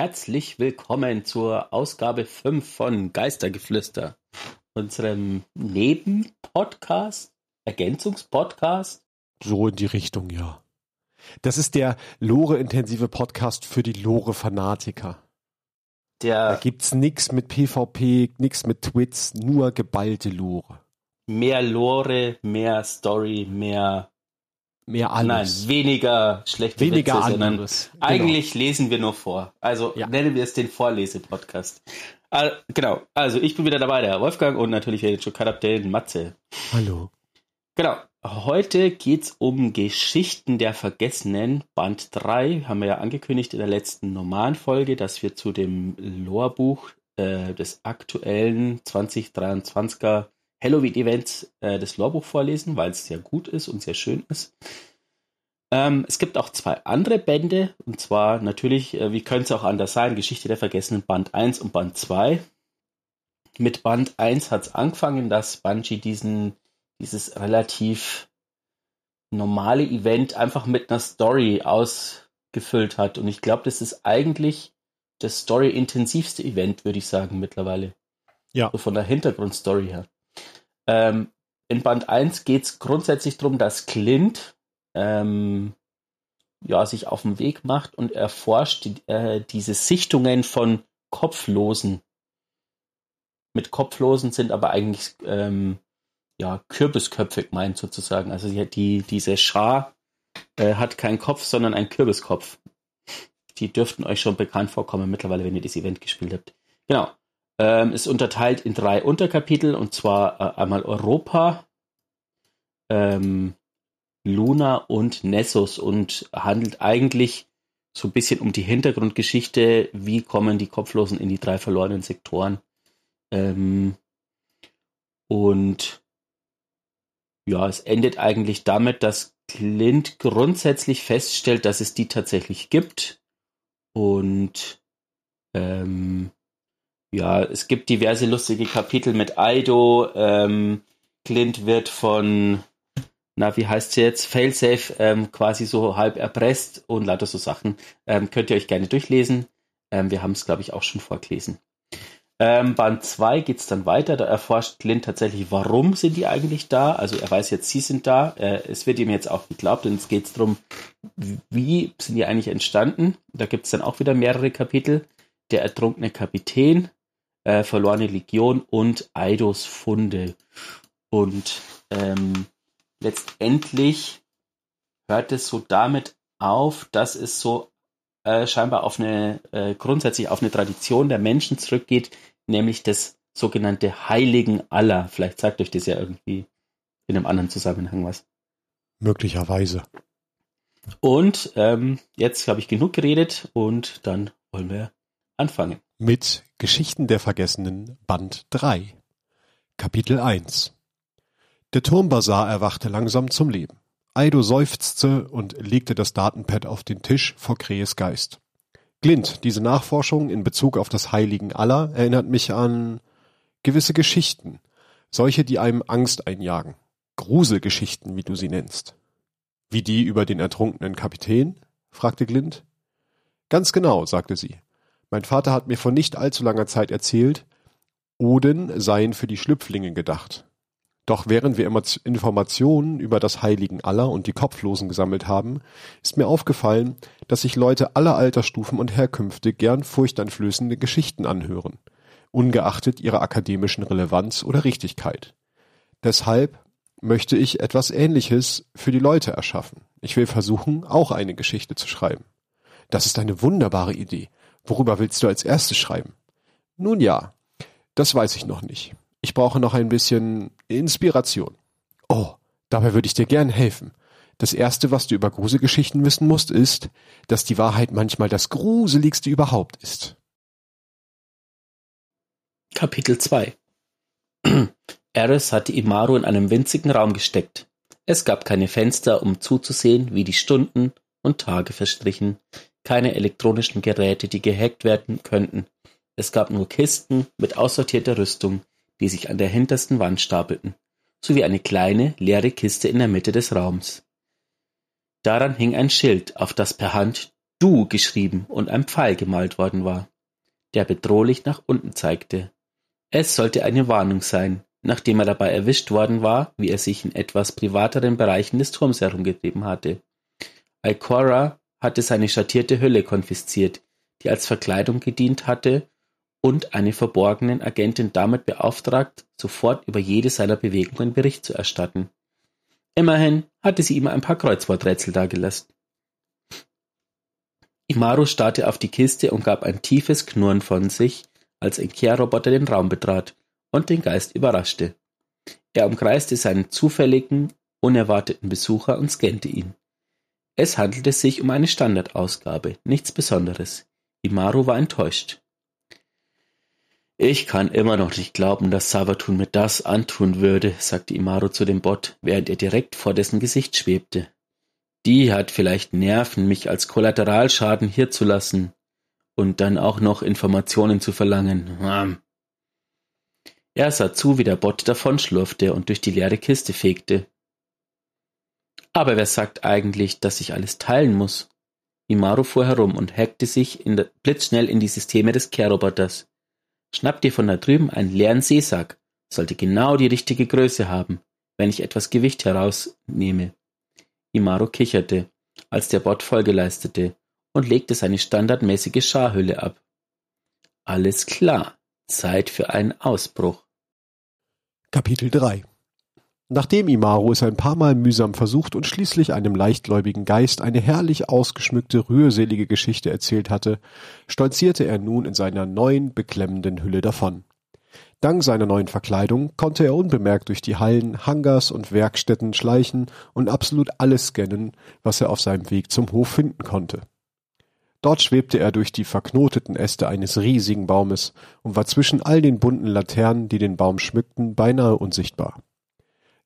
Herzlich willkommen zur Ausgabe 5 von Geistergeflüster, unserem Nebenpodcast, Ergänzungspodcast. So in die Richtung, ja. Das ist der Lore-intensive Podcast für die Lore-Fanatiker. Da gibt's nix mit PvP, nix mit Twits, nur geballte Lore. Mehr Lore, mehr Story, mehr mehr alles. Nein, weniger schlechte weniger Witze, anderes. sondern Genau. eigentlich lesen wir nur vor. Also Ja. nennen wir es den Vorlese-Podcast. Ah, genau, also ich bin wieder dabei, der Wolfgang und natürlich der den Matze. Hallo. Genau, heute geht's um Geschichten der Vergessenen, Band 3. Haben wir ja angekündigt in der letzten normalen Folge, dass wir zu dem Lorbuch äh, des aktuellen 2023er Halloween-Events äh, das Lorbuch vorlesen, weil es sehr gut ist und sehr schön ist. Ähm, es gibt auch zwei andere Bände, und zwar natürlich, äh, wie könnte es auch anders sein, Geschichte der Vergessenen Band 1 und Band 2. Mit Band 1 hat es angefangen, dass Bungie diesen, dieses relativ normale Event einfach mit einer Story ausgefüllt hat. Und ich glaube, das ist eigentlich das story-intensivste Event, würde ich sagen, mittlerweile. Ja. So von der Hintergrundstory her. Ähm, in Band 1 geht es grundsätzlich darum, dass Clint ähm, ja, sich auf den Weg macht und erforscht die, äh, diese Sichtungen von Kopflosen. Mit Kopflosen sind aber eigentlich ähm, ja, Kürbisköpfe gemeint sozusagen. Also die, die, diese Schar äh, hat keinen Kopf, sondern einen Kürbiskopf. Die dürften euch schon bekannt vorkommen mittlerweile, wenn ihr das Event gespielt habt. Genau. Ähm, ist unterteilt in drei Unterkapitel und zwar äh, einmal Europa, ähm, Luna und Nessus und handelt eigentlich so ein bisschen um die Hintergrundgeschichte, wie kommen die Kopflosen in die drei verlorenen Sektoren. Ähm, und ja, es endet eigentlich damit, dass Clint grundsätzlich feststellt, dass es die tatsächlich gibt. Und ähm, ja, es gibt diverse lustige Kapitel mit Aido. Ähm, Clint wird von, na, wie heißt sie jetzt? Failsafe ähm, quasi so halb erpresst und lauter so Sachen. Ähm, könnt ihr euch gerne durchlesen. Ähm, wir haben es, glaube ich, auch schon vorgelesen. Ähm, Band 2 geht es dann weiter. Da erforscht Clint tatsächlich, warum sind die eigentlich da. Also er weiß jetzt, sie sind da. Äh, es wird ihm jetzt auch geglaubt und es geht darum, wie sind die eigentlich entstanden. Da gibt es dann auch wieder mehrere Kapitel. Der ertrunkene Kapitän, äh, verlorene Legion und Eidos Funde. Und ähm, letztendlich hört es so damit auf, dass es so äh, scheinbar auf eine äh, grundsätzlich auf eine Tradition der Menschen zurückgeht, nämlich das sogenannte Heiligen aller. Vielleicht sagt euch das ja irgendwie in einem anderen Zusammenhang was. Möglicherweise. Und ähm, jetzt habe ich genug geredet und dann wollen wir anfangen. Mit Geschichten der Vergessenen Band 3. Kapitel 1. Der Turmbasar erwachte langsam zum Leben. Aido seufzte und legte das Datenpad auf den Tisch vor Krees Geist. Glint, diese Nachforschung in Bezug auf das Heiligen Allah erinnert mich an gewisse Geschichten, solche, die einem Angst einjagen. Gruselgeschichten, wie du sie nennst. Wie die über den ertrunkenen Kapitän? fragte Glint. Ganz genau, sagte sie. Mein Vater hat mir vor nicht allzu langer Zeit erzählt, Oden seien für die Schlüpflinge gedacht. Doch während wir immer Informationen über das Heiligen Allah und die Kopflosen gesammelt haben, ist mir aufgefallen, dass sich Leute aller Altersstufen und Herkünfte gern furchteinflößende Geschichten anhören, ungeachtet ihrer akademischen Relevanz oder Richtigkeit. Deshalb möchte ich etwas Ähnliches für die Leute erschaffen. Ich will versuchen, auch eine Geschichte zu schreiben. Das ist eine wunderbare Idee. Worüber willst du als erstes schreiben? Nun ja, das weiß ich noch nicht. Ich brauche noch ein bisschen Inspiration. Oh, dabei würde ich dir gern helfen. Das erste, was du über Gruselgeschichten wissen musst, ist, dass die Wahrheit manchmal das gruseligste überhaupt ist. Kapitel 2 Eris hatte Imaru in einem winzigen Raum gesteckt. Es gab keine Fenster, um zuzusehen, wie die Stunden und Tage verstrichen, keine elektronischen Geräte, die gehackt werden könnten. Es gab nur Kisten mit aussortierter Rüstung, die sich an der hintersten Wand stapelten, sowie eine kleine, leere Kiste in der Mitte des Raums. Daran hing ein Schild, auf das per Hand Du geschrieben und ein Pfeil gemalt worden war, der bedrohlich nach unten zeigte. Es sollte eine Warnung sein, nachdem er dabei erwischt worden war, wie er sich in etwas privateren Bereichen des Turms herumgetrieben hatte. Ikora hatte seine schattierte Hülle konfisziert, die als Verkleidung gedient hatte, und eine verborgenen Agentin damit beauftragt, sofort über jede seiner Bewegungen Bericht zu erstatten. Immerhin hatte sie ihm ein paar Kreuzworträtsel dagelassen. Imaru starrte auf die Kiste und gab ein tiefes Knurren von sich, als ein Kehrroboter den Raum betrat und den Geist überraschte. Er umkreiste seinen zufälligen, unerwarteten Besucher und scannte ihn. Es handelte sich um eine Standardausgabe, nichts Besonderes. Imaru war enttäuscht. Ich kann immer noch nicht glauben, dass Savatun mir das antun würde, sagte Imaru zu dem Bot, während er direkt vor dessen Gesicht schwebte. Die hat vielleicht Nerven, mich als Kollateralschaden hier zu lassen und dann auch noch Informationen zu verlangen. Er sah zu, wie der Bot davonschlurfte und durch die leere Kiste fegte. Aber wer sagt eigentlich, dass ich alles teilen muss? Imaru fuhr herum und hackte sich in blitzschnell in die Systeme des Kehrroboters. Schnapp dir von da drüben einen leeren Seesack, sollte genau die richtige Größe haben, wenn ich etwas Gewicht herausnehme. Imaru kicherte, als der Bot Folge leistete, und legte seine standardmäßige Scharhülle ab. Alles klar, Zeit für einen Ausbruch. Kapitel 3 Nachdem Imaru es ein paar Mal mühsam versucht und schließlich einem leichtgläubigen Geist eine herrlich ausgeschmückte, rührselige Geschichte erzählt hatte, stolzierte er nun in seiner neuen, beklemmenden Hülle davon. Dank seiner neuen Verkleidung konnte er unbemerkt durch die Hallen, Hangars und Werkstätten schleichen und absolut alles scannen, was er auf seinem Weg zum Hof finden konnte. Dort schwebte er durch die verknoteten Äste eines riesigen Baumes und war zwischen all den bunten Laternen, die den Baum schmückten, beinahe unsichtbar.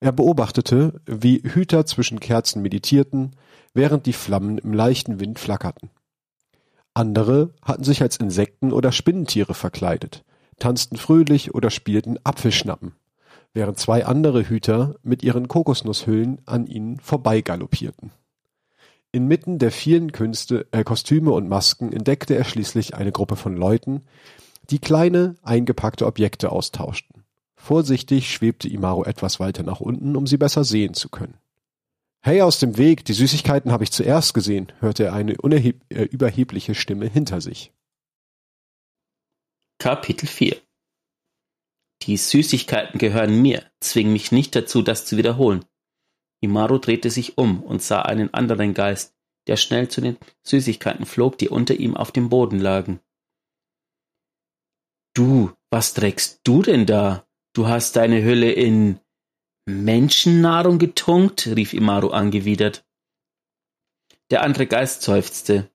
Er beobachtete, wie Hüter zwischen Kerzen meditierten, während die Flammen im leichten Wind flackerten. Andere hatten sich als Insekten oder Spinnentiere verkleidet, tanzten fröhlich oder spielten Apfelschnappen, während zwei andere Hüter mit ihren Kokosnusshüllen an ihnen vorbeigaloppierten. Inmitten der vielen Künste, äh, Kostüme und Masken entdeckte er schließlich eine Gruppe von Leuten, die kleine, eingepackte Objekte austauschten. Vorsichtig schwebte Imaro etwas weiter nach unten, um sie besser sehen zu können. Hey, aus dem Weg, die Süßigkeiten habe ich zuerst gesehen, hörte er eine äh, überhebliche Stimme hinter sich. Kapitel 4 Die Süßigkeiten gehören mir, zwing mich nicht dazu, das zu wiederholen. Imaro drehte sich um und sah einen anderen Geist, der schnell zu den Süßigkeiten flog, die unter ihm auf dem Boden lagen. Du, was trägst du denn da? Du hast deine Hülle in Menschennahrung getunkt? rief Imaru angewidert. Der andere Geist seufzte.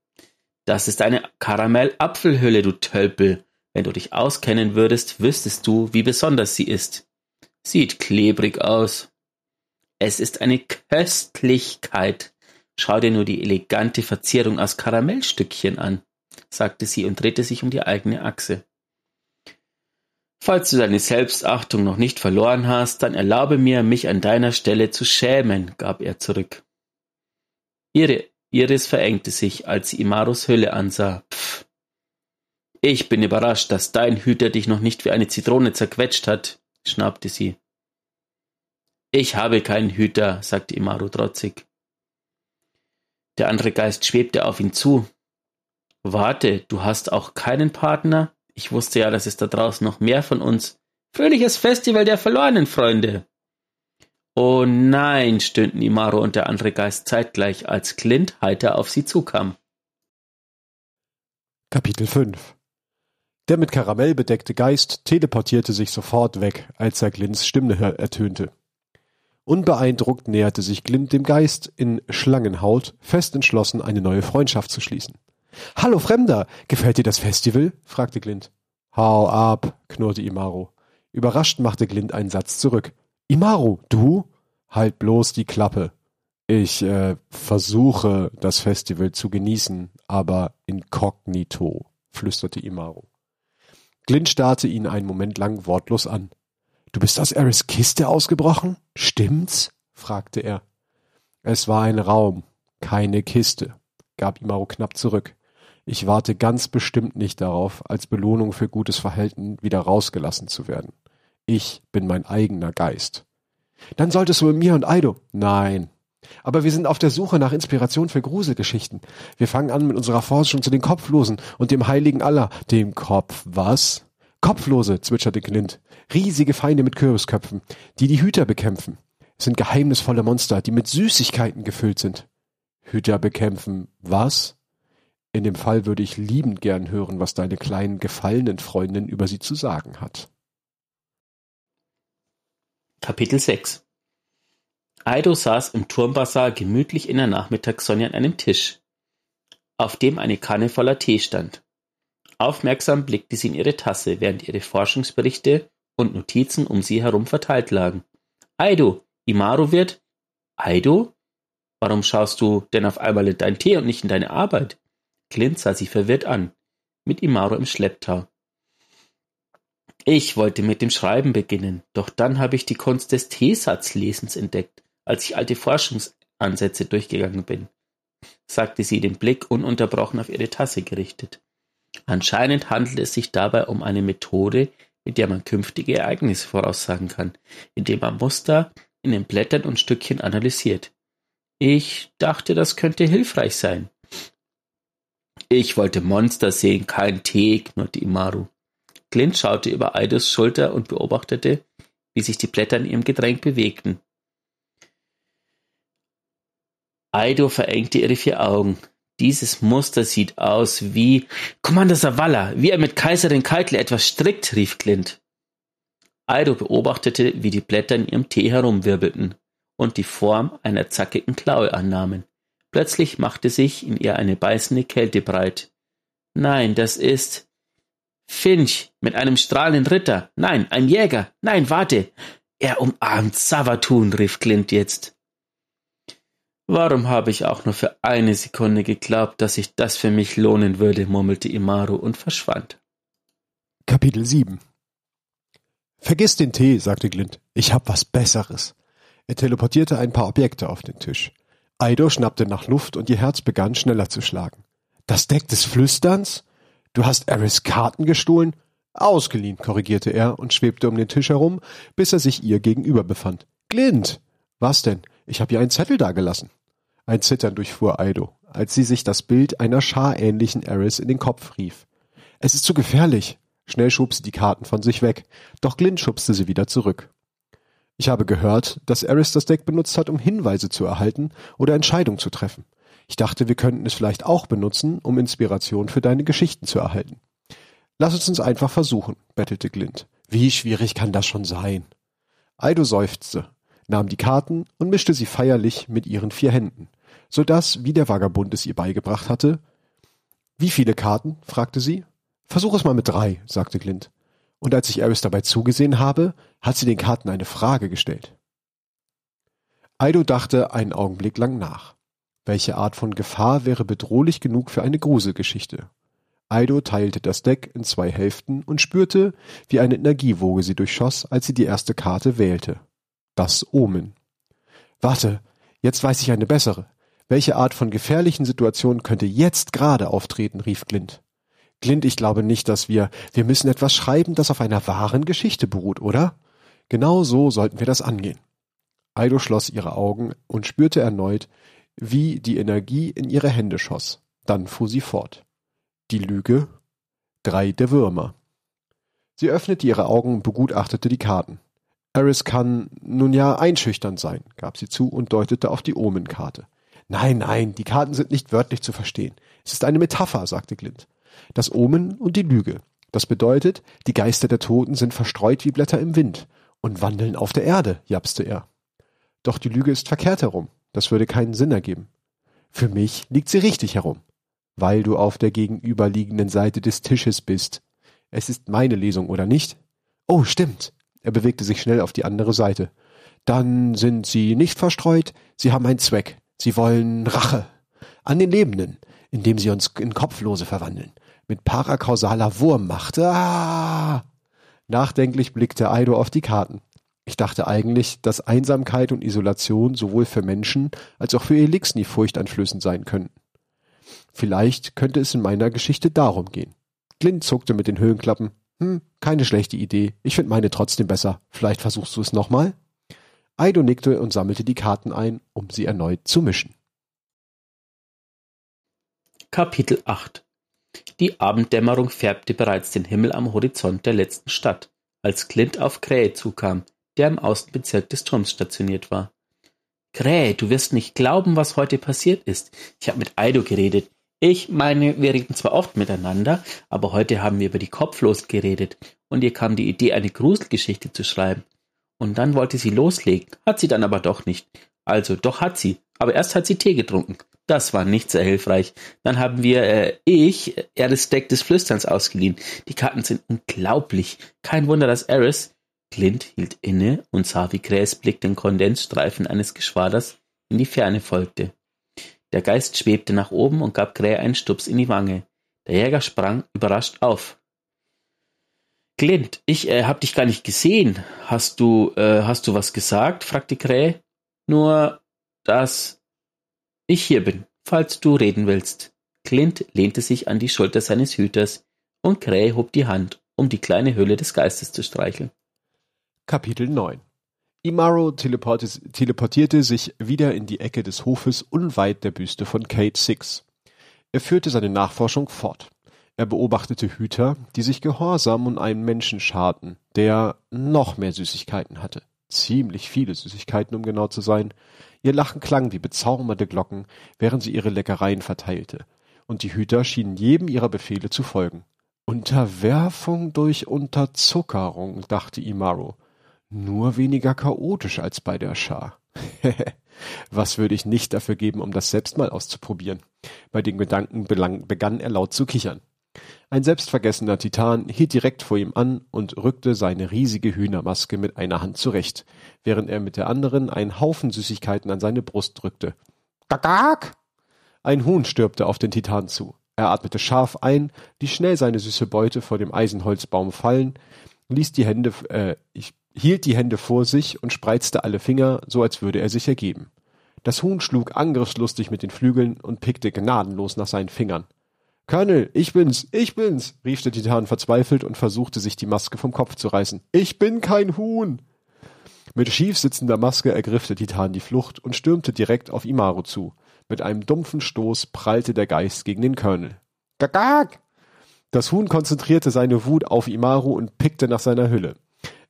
Das ist eine Karamell-Apfelhülle, du Tölpel. Wenn du dich auskennen würdest, wüsstest du, wie besonders sie ist. Sieht klebrig aus. Es ist eine Köstlichkeit. Schau dir nur die elegante Verzierung aus Karamellstückchen an, sagte sie und drehte sich um die eigene Achse. Falls du deine Selbstachtung noch nicht verloren hast, dann erlaube mir, mich an deiner Stelle zu schämen, gab er zurück. Ihre Iris verengte sich, als sie Imarus Hülle ansah. Pff. Ich bin überrascht, dass dein Hüter dich noch nicht wie eine Zitrone zerquetscht hat, schnappte sie. Ich habe keinen Hüter, sagte Imaru trotzig. Der andere Geist schwebte auf ihn zu. Warte, du hast auch keinen Partner? Ich wusste ja, dass es da draußen noch mehr von uns. Fröhliches Festival der verlorenen Freunde. Oh nein, stöhnten Imaro und der andere Geist zeitgleich, als Clint heiter auf sie zukam. Kapitel 5 Der mit Karamell bedeckte Geist teleportierte sich sofort weg, als er Glints Stimme ertönte. Unbeeindruckt näherte sich Glint dem Geist in Schlangenhaut, fest entschlossen, eine neue Freundschaft zu schließen. Hallo Fremder, gefällt dir das Festival? fragte Glint. Hau ab, knurrte Imaro. Überrascht machte Glint einen Satz zurück. Imaro, du? Halt bloß die Klappe. Ich äh, versuche, das Festival zu genießen, aber inkognito, flüsterte Imaro. Glint starrte ihn einen Moment lang wortlos an. Du bist aus Eris Kiste ausgebrochen? Stimmt's? fragte er. Es war ein Raum, keine Kiste, gab Imaro knapp zurück. Ich warte ganz bestimmt nicht darauf, als Belohnung für gutes Verhalten wieder rausgelassen zu werden. Ich bin mein eigener Geist. Dann solltest du mit mir und Aido. Nein. Aber wir sind auf der Suche nach Inspiration für Gruselgeschichten. Wir fangen an mit unserer Forschung zu den Kopflosen und dem heiligen Allah. Dem Kopf was? Kopflose, zwitscherte Clint. Riesige Feinde mit Kürbisköpfen, die die Hüter bekämpfen. Es sind geheimnisvolle Monster, die mit Süßigkeiten gefüllt sind. Hüter bekämpfen was? In dem Fall würde ich liebend gern hören, was deine kleinen gefallenen Freundin über sie zu sagen hat. Kapitel 6 Aido saß im Turmbasar gemütlich in der Nachmittagssonne an einem Tisch, auf dem eine Kanne voller Tee stand. Aufmerksam blickte sie in ihre Tasse, während ihre Forschungsberichte und Notizen um sie herum verteilt lagen. Aido, Imaru wird? Aido? Warum schaust du denn auf einmal in deinen Tee und nicht in deine Arbeit? Clint sah sie verwirrt an, mit Imaru im Schlepptau. Ich wollte mit dem Schreiben beginnen, doch dann habe ich die Kunst des Teesatzlesens entdeckt, als ich alte Forschungsansätze durchgegangen bin, sagte sie, den Blick ununterbrochen auf ihre Tasse gerichtet. Anscheinend handelt es sich dabei um eine Methode, mit der man künftige Ereignisse voraussagen kann, indem man Muster in den Blättern und Stückchen analysiert. Ich dachte, das könnte hilfreich sein. Ich wollte Monster sehen, kein Tee, knurrte Imaru. Clint schaute über Aidos Schulter und beobachtete, wie sich die Blätter in ihrem Getränk bewegten. Aido verengte ihre vier Augen. Dieses Muster sieht aus wie Commander Zavala, wie er mit Kaiserin Keitle etwas strickt, rief Clint. Aido beobachtete, wie die Blätter in ihrem Tee herumwirbelten und die Form einer zackigen Klaue annahmen. Plötzlich machte sich in ihr eine beißende Kälte breit. Nein, das ist Finch mit einem strahlenden Ritter. Nein, ein Jäger. Nein, warte. Er umarmt Savatun, rief Clint jetzt. Warum habe ich auch nur für eine Sekunde geglaubt, dass sich das für mich lohnen würde, murmelte Imaru und verschwand. Kapitel 7 Vergiss den Tee, sagte Glint. Ich hab was Besseres. Er teleportierte ein paar Objekte auf den Tisch. Aido schnappte nach Luft und ihr Herz begann schneller zu schlagen. Das Deck des Flüsterns? Du hast Eris Karten gestohlen? Ausgeliehen, korrigierte er und schwebte um den Tisch herum, bis er sich ihr gegenüber befand. Glint! Was denn? Ich habe ihr einen Zettel dagelassen. Ein Zittern durchfuhr Aido, als sie sich das Bild einer scharähnlichen Eris in den Kopf rief. Es ist zu gefährlich. Schnell schob sie die Karten von sich weg, doch Glint schubste sie wieder zurück. Ich habe gehört, dass Eris das Deck benutzt hat, um Hinweise zu erhalten oder Entscheidungen zu treffen. Ich dachte, wir könnten es vielleicht auch benutzen, um Inspiration für deine Geschichten zu erhalten. Lass es uns einfach versuchen, bettelte Glint. Wie schwierig kann das schon sein? Aido seufzte, nahm die Karten und mischte sie feierlich mit ihren vier Händen, so dass, wie der Vagabund es ihr beigebracht hatte, wie viele Karten? fragte sie. Versuch es mal mit drei, sagte Glint. Und als ich Eris dabei zugesehen habe, hat sie den Karten eine Frage gestellt. Aido dachte einen Augenblick lang nach. Welche Art von Gefahr wäre bedrohlich genug für eine Gruselgeschichte? Aido teilte das Deck in zwei Hälften und spürte, wie eine Energiewoge sie durchschoss, als sie die erste Karte wählte. Das Omen. Warte, jetzt weiß ich eine bessere. Welche Art von gefährlichen Situation könnte jetzt gerade auftreten, rief Glint. Glint, ich glaube nicht, dass wir, wir müssen etwas schreiben, das auf einer wahren Geschichte beruht, oder? Genau so sollten wir das angehen. Aido schloss ihre Augen und spürte erneut, wie die Energie in ihre Hände schoss. Dann fuhr sie fort. Die Lüge, drei der Würmer. Sie öffnete ihre Augen und begutachtete die Karten. Eris kann nun ja einschüchternd sein, gab sie zu und deutete auf die Omenkarte. Nein, nein, die Karten sind nicht wörtlich zu verstehen. Es ist eine Metapher, sagte Glint. Das Omen und die Lüge. Das bedeutet, die Geister der Toten sind verstreut wie Blätter im Wind und wandeln auf der Erde, japste er. Doch die Lüge ist verkehrt herum. Das würde keinen Sinn ergeben. Für mich liegt sie richtig herum, weil du auf der gegenüberliegenden Seite des Tisches bist. Es ist meine Lesung, oder nicht? Oh, stimmt. Er bewegte sich schnell auf die andere Seite. Dann sind sie nicht verstreut, sie haben einen Zweck. Sie wollen Rache. An den Lebenden, indem sie uns in Kopflose verwandeln. Mit parakausaler Wurmmacht. Ah! Nachdenklich blickte Aido auf die Karten. Ich dachte eigentlich, dass Einsamkeit und Isolation sowohl für Menschen als auch für Elixni furchteinflößend sein könnten. Vielleicht könnte es in meiner Geschichte darum gehen. Clint zuckte mit den Höhenklappen. Hm, keine schlechte Idee. Ich finde meine trotzdem besser. Vielleicht versuchst du es nochmal? Aido nickte und sammelte die Karten ein, um sie erneut zu mischen. Kapitel 8 Die Abenddämmerung färbte bereits den Himmel am Horizont der letzten Stadt, als Clint auf Krähe zukam, der im Außenbezirk des Turms stationiert war. Krähe, du wirst nicht glauben, was heute passiert ist. Ich habe mit Aido geredet. Ich meine, wir reden zwar oft miteinander, aber heute haben wir über die Kopflos geredet und ihr kam die Idee, eine Gruselgeschichte zu schreiben. Und dann wollte sie loslegen, hat sie dann aber doch nicht. Also, doch hat sie, aber erst hat sie Tee getrunken. Das war nicht sehr hilfreich. Dann haben wir, äh, ich, Eris Deck des Flüsterns ausgeliehen. Die Karten sind unglaublich. Kein Wunder, dass Eris, Clint hielt inne und sah, wie Krähes Blick den Kondensstreifen eines Geschwaders in die Ferne folgte. Der Geist schwebte nach oben und gab Krähe einen Stups in die Wange. Der Jäger sprang überrascht auf. Clint, ich äh, hab dich gar nicht gesehen. Hast du, äh, hast du was gesagt? fragte Krähe. Nur, dass ich hier bin, falls du reden willst. Clint lehnte sich an die Schulter seines Hüters und Krähe hob die Hand, um die kleine Hülle des Geistes zu streicheln. Kapitel 9 Imaro teleportierte sich wieder in die Ecke des Hofes unweit der Büste von Kate Six. Er führte seine Nachforschung fort. Er beobachtete Hüter, die sich gehorsam um einen Menschen scharten, der noch mehr Süßigkeiten hatte. Ziemlich viele Süßigkeiten, um genau zu sein. Ihr Lachen klang wie bezaubernde Glocken, während sie ihre Leckereien verteilte. Und die Hüter schienen jedem ihrer Befehle zu folgen. Unterwerfung durch Unterzuckerung, dachte Imaro. Nur weniger chaotisch als bei der Schar. Was würde ich nicht dafür geben, um das selbst mal auszuprobieren? Bei den Gedanken begann er laut zu kichern. Ein selbstvergessener Titan hielt direkt vor ihm an und rückte seine riesige Hühnermaske mit einer Hand zurecht, während er mit der anderen einen Haufen Süßigkeiten an seine Brust drückte. Gagag! Ein Huhn stürmte auf den Titan zu. Er atmete scharf ein, ließ schnell seine süße Beute vor dem Eisenholzbaum fallen, ließ die Hände, äh, hielt die Hände vor sich und spreizte alle Finger, so als würde er sich ergeben. Das Huhn schlug angriffslustig mit den Flügeln und pickte gnadenlos nach seinen Fingern. Colonel, ich bin's, ich bin's, rief der Titan verzweifelt und versuchte sich die Maske vom Kopf zu reißen. Ich bin kein Huhn! Mit schief sitzender Maske ergriff der Titan die Flucht und stürmte direkt auf Imaru zu. Mit einem dumpfen Stoß prallte der Geist gegen den Colonel. Gagag! Das Huhn konzentrierte seine Wut auf Imaru und pickte nach seiner Hülle.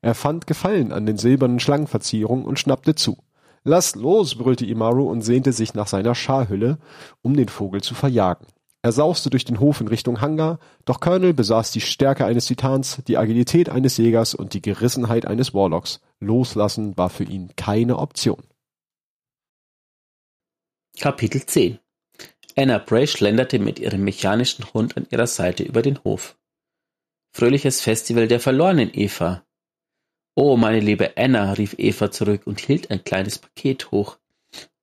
Er fand Gefallen an den silbernen Schlangenverzierungen und schnappte zu. Lass los, brüllte Imaru und sehnte sich nach seiner Scharhülle, um den Vogel zu verjagen. Er sauste durch den Hof in Richtung Hangar, doch Colonel besaß die Stärke eines Titans, die Agilität eines Jägers und die Gerissenheit eines Warlocks. Loslassen war für ihn keine Option. Kapitel 10 Anna Bray schlenderte mit ihrem mechanischen Hund an ihrer Seite über den Hof. Fröhliches Festival der verlorenen Eva. Oh, meine liebe Anna, rief Eva zurück und hielt ein kleines Paket hoch.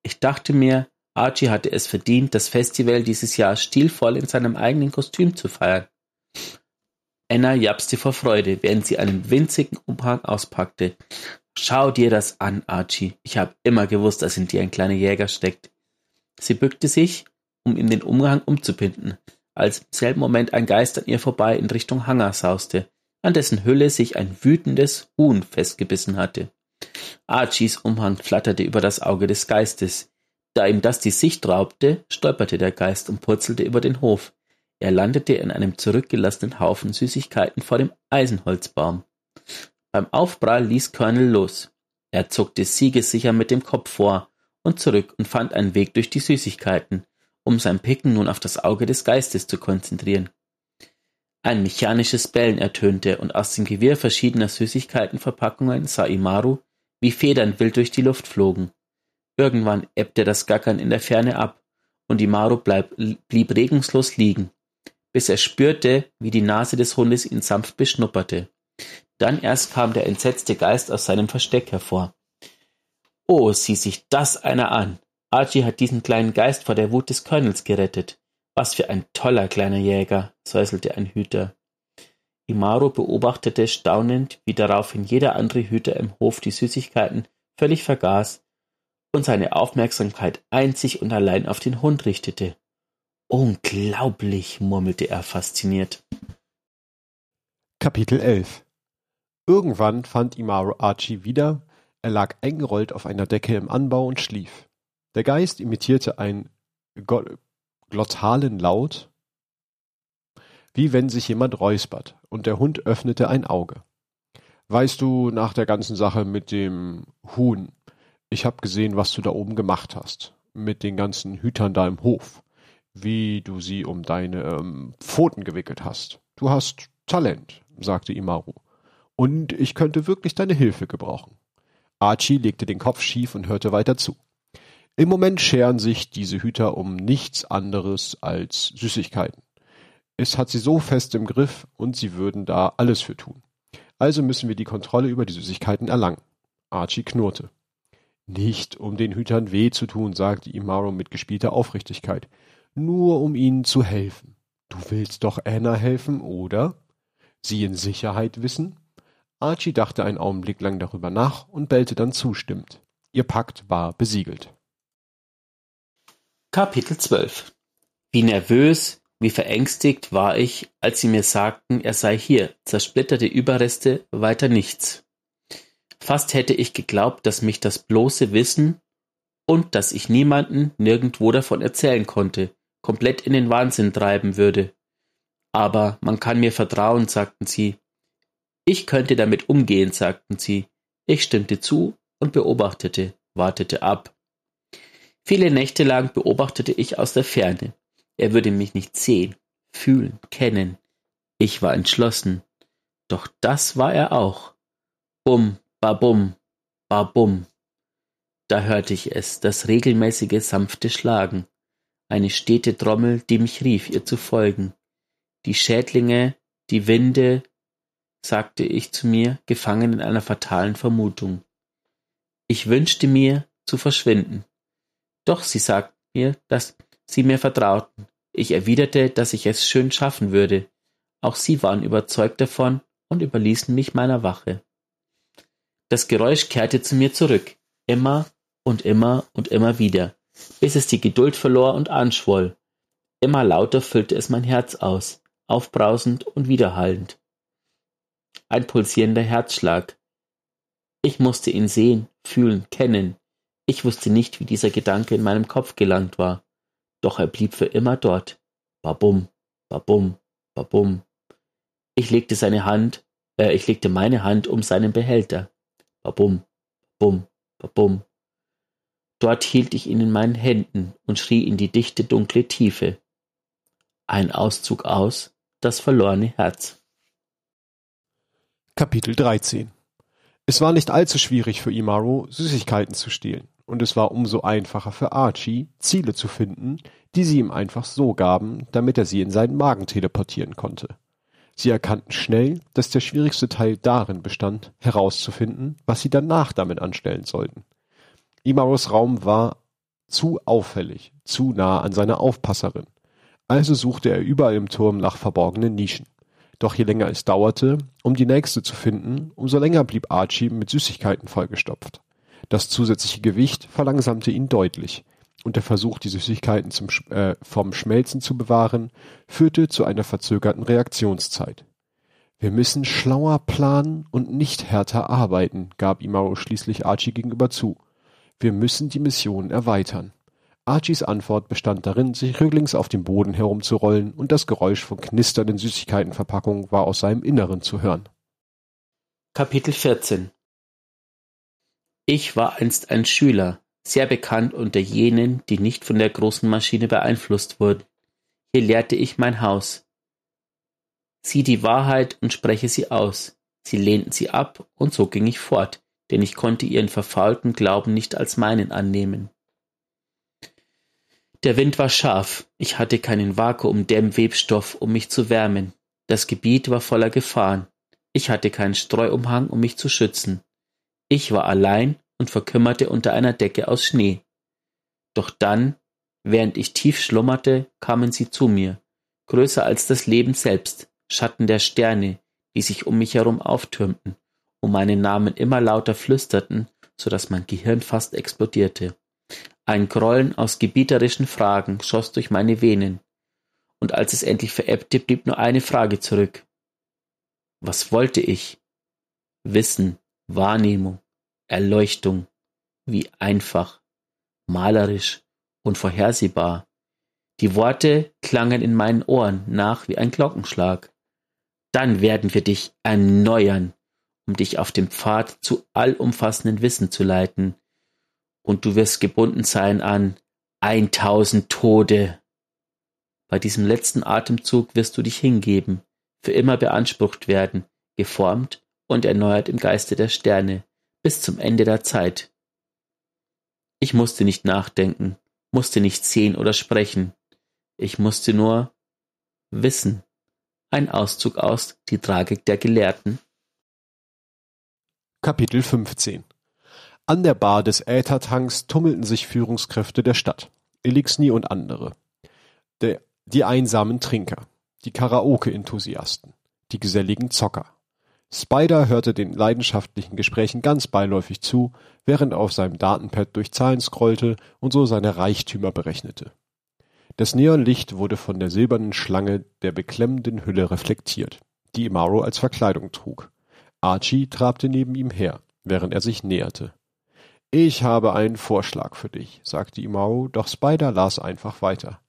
Ich dachte mir, Archie hatte es verdient, das Festival dieses Jahr stilvoll in seinem eigenen Kostüm zu feiern. Anna japste vor Freude, während sie einen winzigen Umhang auspackte. Schau dir das an, Archie. Ich habe immer gewusst, dass in dir ein kleiner Jäger steckt. Sie bückte sich, um ihm den Umhang umzubinden, als im selben Moment ein Geist an ihr vorbei in Richtung Hangar sauste an dessen Hülle sich ein wütendes Huhn festgebissen hatte. Archies Umhang flatterte über das Auge des Geistes. Da ihm das die Sicht raubte, stolperte der Geist und purzelte über den Hof. Er landete in einem zurückgelassenen Haufen Süßigkeiten vor dem Eisenholzbaum. Beim Aufprall ließ Colonel los. Er zuckte siegessicher mit dem Kopf vor und zurück und fand einen Weg durch die Süßigkeiten, um sein Picken nun auf das Auge des Geistes zu konzentrieren. Ein mechanisches Bellen ertönte, und aus dem Gewirr verschiedener Süßigkeitenverpackungen sah Imaru, wie Federn wild durch die Luft flogen. Irgendwann ebbte das Gackern in der Ferne ab, und bleib, blieb regungslos liegen, bis er spürte, wie die Nase des Hundes ihn sanft beschnupperte. Dann erst kam der entsetzte Geist aus seinem Versteck hervor. Oh, sieh sich das einer an! Archie hat diesen kleinen Geist vor der Wut des Colonels gerettet. Was für ein toller kleiner Jäger, säuselte ein Hüter. Imaro beobachtete staunend, wie daraufhin jeder andere Hüter im Hof die Süßigkeiten völlig vergaß und seine Aufmerksamkeit einzig und allein auf den Hund richtete. Unglaublich, murmelte er fasziniert. Kapitel 11 Irgendwann fand Imaro Archie wieder, er lag eingerollt auf einer Decke im Anbau und schlief. Der Geist imitierte einen glottalen Laut, wie wenn sich jemand räuspert, und der Hund öffnete ein Auge. Weißt du, nach der ganzen Sache mit dem Huhn, ich hab gesehen, was du da oben gemacht hast, mit den ganzen Hütern da im Hof, wie du sie um deine ähm, Pfoten gewickelt hast. Du hast Talent, sagte Imaru und ich könnte wirklich deine Hilfe gebrauchen. Archie legte den Kopf schief und hörte weiter zu. Im Moment scheren sich diese Hüter um nichts anderes als Süßigkeiten. Es hat sie so fest im Griff und sie würden da alles für tun. Also müssen wir die Kontrolle über die Süßigkeiten erlangen. Archie knurrte. Nicht um den Hütern weh zu tun, sagte Imaro mit gespielter Aufrichtigkeit. Nur um ihnen zu helfen. Du willst doch Anna helfen, oder? Sie in Sicherheit wissen? Archie dachte einen Augenblick lang darüber nach und bellte dann zustimmend. Ihr Pakt war besiegelt. Kapitel 12 Wie nervös, wie verängstigt war ich, als sie mir sagten, er sei hier, zersplitterte Überreste, weiter nichts. Fast hätte ich geglaubt, dass mich das bloße Wissen und dass ich niemanden nirgendwo davon erzählen konnte, komplett in den Wahnsinn treiben würde. Aber man kann mir vertrauen, sagten sie, ich könnte damit umgehen, sagten sie. Ich stimmte zu und beobachtete, wartete ab. Viele Nächte lang beobachtete ich aus der Ferne. Er würde mich nicht sehen, fühlen, kennen. Ich war entschlossen. Doch das war er auch. Bum, babum, babum. Da hörte ich es, das regelmäßige sanfte Schlagen, eine stete Trommel, die mich rief, ihr zu folgen. Die Schädlinge, die Winde, sagte ich zu mir, gefangen in einer fatalen Vermutung. Ich wünschte mir, zu verschwinden. Doch sie sagten mir, dass sie mir vertrauten. Ich erwiderte, dass ich es schön schaffen würde. Auch sie waren überzeugt davon und überließen mich meiner Wache. Das Geräusch kehrte zu mir zurück, immer und immer und immer wieder, bis es die Geduld verlor und anschwoll. Immer lauter füllte es mein Herz aus, aufbrausend und widerhallend ein pulsierender Herzschlag. Ich musste ihn sehen, fühlen, kennen. Ich wusste nicht, wie dieser Gedanke in meinem Kopf gelangt war. Doch er blieb für immer dort. Babum, babum, babum. Ich legte seine Hand, äh, ich legte meine Hand um seinen Behälter. Babum, bum, babum. Dort hielt ich ihn in meinen Händen und schrie in die dichte, dunkle Tiefe. Ein Auszug aus, das verlorene Herz. Kapitel 13 Es war nicht allzu schwierig für Imaro, Süßigkeiten zu stehlen, und es war umso einfacher für Archie, Ziele zu finden, die sie ihm einfach so gaben, damit er sie in seinen Magen teleportieren konnte. Sie erkannten schnell, dass der schwierigste Teil darin bestand, herauszufinden, was sie danach damit anstellen sollten. Imaros Raum war zu auffällig, zu nah an seiner Aufpasserin. Also suchte er überall im Turm nach verborgenen Nischen. Doch je länger es dauerte, um die nächste zu finden, umso länger blieb Archie mit Süßigkeiten vollgestopft. Das zusätzliche Gewicht verlangsamte ihn deutlich, und der Versuch, die Süßigkeiten zum, äh, vom Schmelzen zu bewahren, führte zu einer verzögerten Reaktionszeit. Wir müssen schlauer planen und nicht härter arbeiten, gab Imao schließlich Archie gegenüber zu. Wir müssen die Mission erweitern. Archies Antwort bestand darin, sich rücklings auf dem Boden herumzurollen, und das Geräusch von knisternden Süßigkeitenverpackungen war aus seinem Inneren zu hören. Kapitel 14 Ich war einst ein Schüler, sehr bekannt unter jenen, die nicht von der großen Maschine beeinflusst wurden. Hier lehrte ich mein Haus. Sieh die Wahrheit und spreche sie aus. Sie lehnten sie ab, und so ging ich fort, denn ich konnte ihren verfaulten Glauben nicht als meinen annehmen. Der Wind war scharf, ich hatte keinen Vakuumdämmwebstoff, um mich zu wärmen. Das Gebiet war voller Gefahren. Ich hatte keinen Streuumhang, um mich zu schützen. Ich war allein und verkümmerte unter einer Decke aus Schnee. Doch dann, während ich tief schlummerte, kamen sie zu mir, größer als das Leben selbst, Schatten der Sterne, die sich um mich herum auftürmten, um meinen Namen immer lauter flüsterten, so dass mein Gehirn fast explodierte. Ein Grollen aus gebieterischen Fragen schoss durch meine Venen. und als es endlich verebbte, blieb nur eine Frage zurück. Was wollte ich? Wissen, Wahrnehmung, Erleuchtung, wie einfach, malerisch und vorhersehbar. Die Worte klangen in meinen Ohren nach wie ein Glockenschlag. Dann werden wir dich erneuern, um dich auf dem Pfad zu allumfassenden Wissen zu leiten. Und du wirst gebunden sein an eintausend Tode. Bei diesem letzten Atemzug wirst du dich hingeben, für immer beansprucht werden, geformt und erneuert im Geiste der Sterne, bis zum Ende der Zeit. Ich musste nicht nachdenken, musste nicht sehen oder sprechen. Ich musste nur wissen. Ein Auszug aus Die Tragik der Gelehrten. Kapitel 15 An der Bar des Äthertanks tummelten sich Führungskräfte der Stadt, Elixni und andere. Der, die einsamen Trinker, die Karaoke-Enthusiasten, die geselligen Zocker. Spider hörte den leidenschaftlichen Gesprächen ganz beiläufig zu, während er auf seinem Datenpad durch Zahlen scrollte und so seine Reichtümer berechnete. Das Neonlicht wurde von der silbernen Schlange der beklemmenden Hülle reflektiert, die Imaro als Verkleidung trug. Archie trabte neben ihm her, während er sich näherte. Ich habe einen Vorschlag für dich, sagte Imaro, doch Spider las einfach weiter.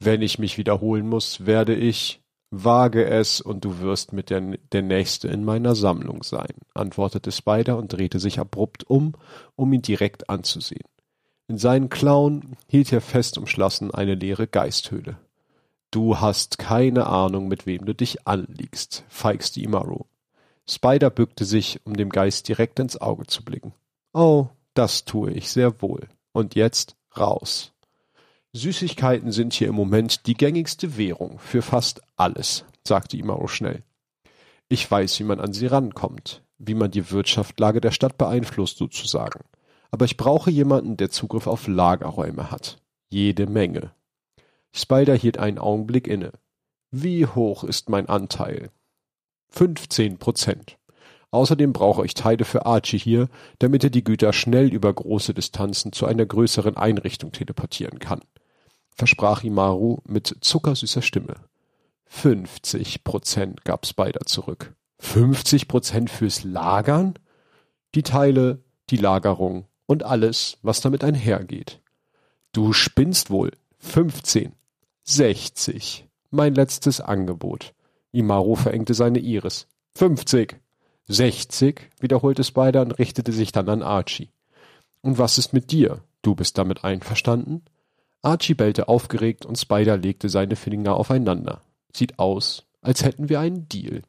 Wenn ich mich wiederholen muss, werde ich Wage es, und du wirst mit der, der Nächste in meiner Sammlung sein, antwortete Spider und drehte sich abrupt um, um ihn direkt anzusehen. In seinen Klauen hielt er fest umschlossen eine leere Geisthöhle. Du hast keine Ahnung, mit wem du dich anliegst, feixte Imaru. Spider bückte sich, um dem Geist direkt ins Auge zu blicken. Oh, das tue ich sehr wohl. Und jetzt raus. Süßigkeiten sind hier im Moment die gängigste Währung für fast alles, sagte Imaro schnell. Ich weiß, wie man an sie rankommt, wie man die Wirtschaftslage der Stadt beeinflusst sozusagen. Aber ich brauche jemanden, der Zugriff auf Lagerräume hat. Jede Menge. Spider hielt einen Augenblick inne. Wie hoch ist mein Anteil? 15 Prozent. Außerdem brauche ich Teile für Archie hier, damit er die Güter schnell über große Distanzen zu einer größeren Einrichtung teleportieren kann versprach Imaru mit zuckersüßer Stimme. Fünfzig Prozent gab Spider zurück. Fünfzig Prozent fürs Lagern? Die Teile, die Lagerung und alles, was damit einhergeht. Du spinnst wohl. Fünfzehn. Sechzig. Mein letztes Angebot. Imaru verengte seine Iris. Fünfzig. Sechzig, wiederholte Spider und richtete sich dann an Archie. Und was ist mit dir? Du bist damit einverstanden? Archie bellte aufgeregt und Spider legte seine Finger aufeinander. Sieht aus, als hätten wir einen Deal.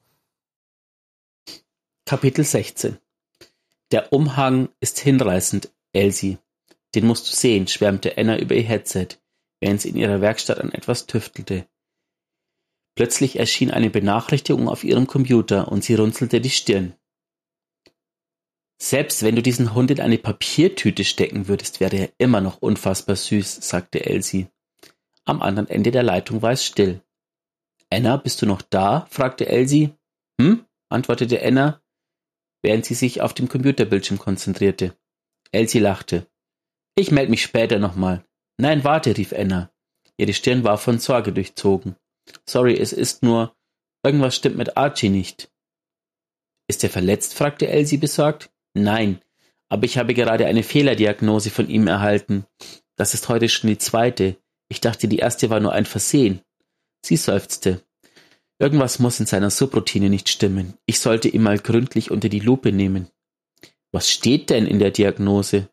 Kapitel 16 Der Umhang ist hinreißend, Elsie. Den musst du sehen, schwärmte Anna über ihr Headset, während sie in ihrer Werkstatt an etwas tüftelte. Plötzlich erschien eine Benachrichtigung auf ihrem Computer und sie runzelte die Stirn. Selbst wenn du diesen Hund in eine Papiertüte stecken würdest, wäre er immer noch unfassbar süß, sagte Elsie. Am anderen Ende der Leitung war es still. Anna, bist du noch da? fragte Elsie. Hm? antwortete Anna, während sie sich auf dem Computerbildschirm konzentrierte. Elsie lachte. Ich melde mich später nochmal. Nein, warte, rief Anna. Ihre Stirn war von Sorge durchzogen. Sorry, es ist nur, irgendwas stimmt mit Archie nicht. Ist er verletzt? fragte Elsie besorgt. Nein, aber ich habe gerade eine Fehlerdiagnose von ihm erhalten. Das ist heute schon die zweite. Ich dachte, die erste war nur ein Versehen. Sie seufzte. Irgendwas muss in seiner Subroutine nicht stimmen. Ich sollte ihn mal gründlich unter die Lupe nehmen. Was steht denn in der Diagnose?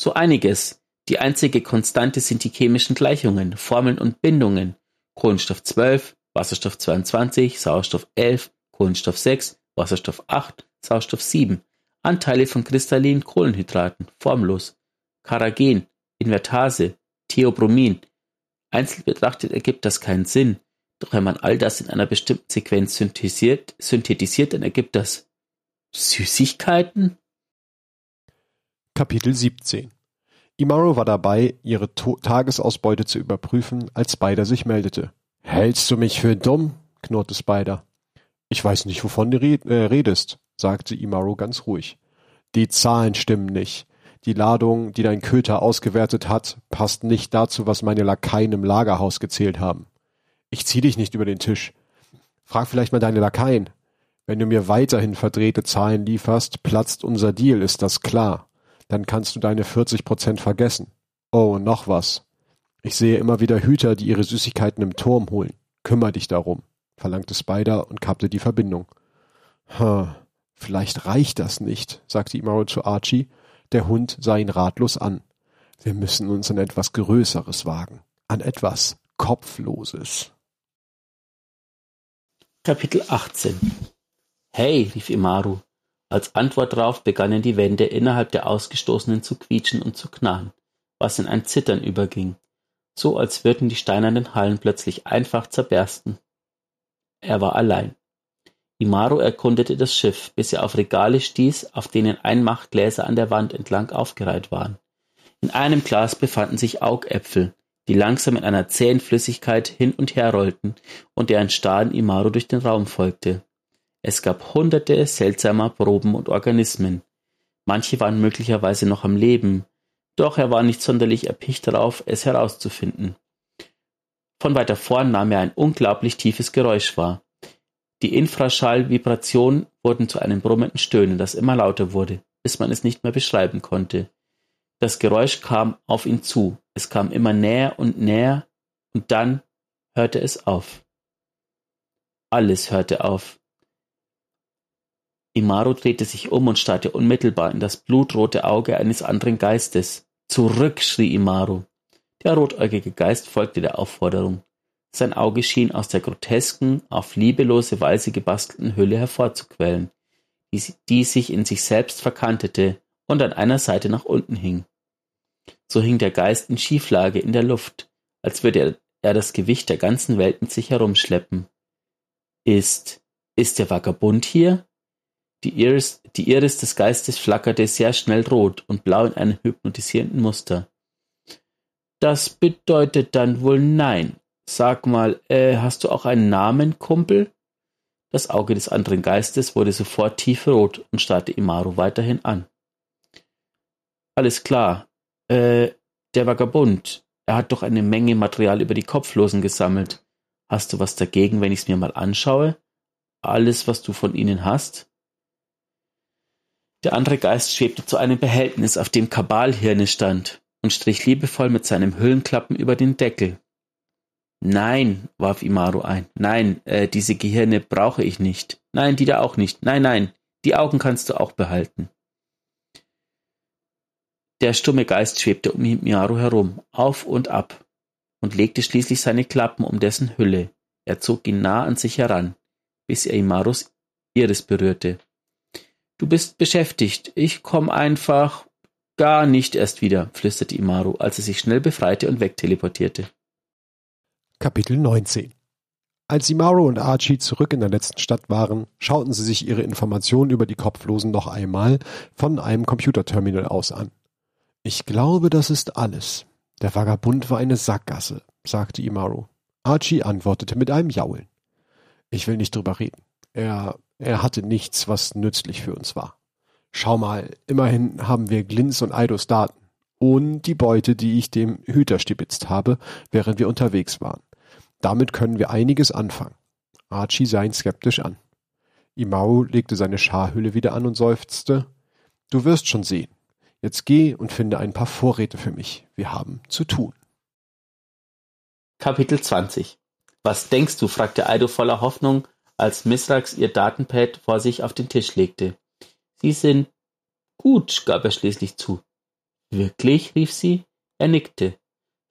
So einiges. Die einzige Konstante sind die chemischen Gleichungen, Formeln und Bindungen. Kohlenstoff 12, Wasserstoff 22, Sauerstoff 11, Kohlenstoff 6, Wasserstoff 8, Sauerstoff 7. Anteile von kristallinen Kohlenhydraten formlos, Carragen, Invertase, Theobromin. Einzeln betrachtet ergibt das keinen Sinn, doch wenn man all das in einer bestimmten Sequenz synthetisiert, synthetisiert dann ergibt das Süßigkeiten? Kapitel 17 Imaro war dabei, ihre to Tagesausbeute zu überprüfen, als Spider sich meldete. Hältst du mich für dumm? knurrte Spider. Ich weiß nicht, wovon du äh, redest sagte Imaro ganz ruhig. Die Zahlen stimmen nicht. Die Ladung, die dein Köter ausgewertet hat, passt nicht dazu, was meine Lakaien im Lagerhaus gezählt haben. Ich zieh dich nicht über den Tisch. Frag vielleicht mal deine Lakaien. Wenn du mir weiterhin verdrehte Zahlen lieferst, platzt unser Deal, ist das klar. Dann kannst du deine 40 Prozent vergessen. Oh, noch was. Ich sehe immer wieder Hüter, die ihre Süßigkeiten im Turm holen. Kümmer dich darum, verlangte Spider und kappte die Verbindung. Hm, vielleicht reicht das nicht, sagte Imaro zu Archie. Der Hund sah ihn ratlos an. Wir müssen uns an etwas Größeres wagen. An etwas Kopfloses. Kapitel 18 Hey, rief Imaru. Als Antwort darauf begannen die Wände innerhalb der Ausgestoßenen zu quietschen und zu knarren, was in ein Zittern überging, so als würden die steinernen Hallen plötzlich einfach zerbersten. Er war allein. Imaru erkundete das Schiff, bis er auf Regale stieß, auf denen Einmachgläser an der Wand entlang aufgereiht waren. In einem Glas befanden sich Augäpfel, die langsam in einer zähen Flüssigkeit hin und her rollten und deren Staden Imaru durch den Raum folgte. Es gab Hunderte seltsamer Proben und Organismen. Manche waren möglicherweise noch am Leben, doch er war nicht sonderlich erpicht darauf, es herauszufinden. Von weiter vorn nahm er ein unglaublich tiefes Geräusch wahr. Die Infraschallvibrationen wurden zu einem brummenden Stöhnen, das immer lauter wurde, bis man es nicht mehr beschreiben konnte. Das Geräusch kam auf ihn zu, es kam immer näher und näher, und dann hörte es auf. Alles hörte auf. Imaro drehte sich um und starrte unmittelbar in das blutrote Auge eines anderen Geistes. Zurück! schrie Imaro. Der rotäugige Geist folgte der Aufforderung. Sein Auge schien aus der grotesken, auf liebelose Weise gebastelten Hülle hervorzuquellen, die, die sich in sich selbst verkantete und an einer Seite nach unten hing. So hing der Geist in Schieflage in der Luft, als würde er, das Gewicht der ganzen Welt mit sich herumschleppen. Ist, ist der Vagabund hier? Die Iris, die Iris des Geistes flackerte sehr schnell rot und blau in einem hypnotisierenden Muster. Das bedeutet dann wohl nein. Sag mal, äh, hast du auch einen Namen, Kumpel? Das Auge des anderen Geistes wurde sofort tiefrot und starrte Imaru weiterhin an. Alles klar. Äh, der Vagabund. Er hat doch eine Menge Material über die Kopflosen gesammelt. Hast du was dagegen, wenn ich's mir mal anschaue? Alles, was du von ihnen hast? Der andere Geist schwebte zu einem Behältnis, auf dem Kabalhirne stand, und strich liebevoll mit seinem Hüllenklappen über den Deckel. Nein, warf Imaru ein. Nein, äh, diese Gehirne brauche ich nicht. Nein, die da auch nicht. Nein, nein, die Augen kannst du auch behalten. Der stumme Geist schwebte um Imaru herum, auf und ab, und legte schließlich seine Klappen um dessen Hülle. Er zog ihn nah an sich heran, bis er Imarus Iris berührte. Du bist beschäftigt. Ich komm einfach gar nicht erst wieder, flüsterte Imaru, als er sich schnell befreite und wegteleportierte. Kapitel 19 Als Imaru und Archie zurück in der letzten Stadt waren, schauten sie sich ihre Informationen über die Kopflosen noch einmal von einem Computerterminal aus an. Ich glaube, das ist alles. Der Vagabund war eine Sackgasse, sagte Imaru. Archie antwortete mit einem Jaulen. Ich will nicht drüber reden. Er er hatte nichts, was nützlich für uns war. Schau mal, immerhin haben wir Glins und Eidos Daten. Und die Beute, die ich dem Hüter stibitzt habe, während wir unterwegs waren. Damit können wir einiges anfangen. Archie sah ihn skeptisch an. Imau legte seine Scharhülle wieder an und seufzte. Du wirst schon sehen. Jetzt geh und finde ein paar Vorräte für mich. Wir haben zu tun. Kapitel 20 Was denkst du? fragte Aido voller Hoffnung, als Misrax ihr Datenpad vor sich auf den Tisch legte. Sie sind gut, gab er schließlich zu. Wirklich? rief sie. Er nickte.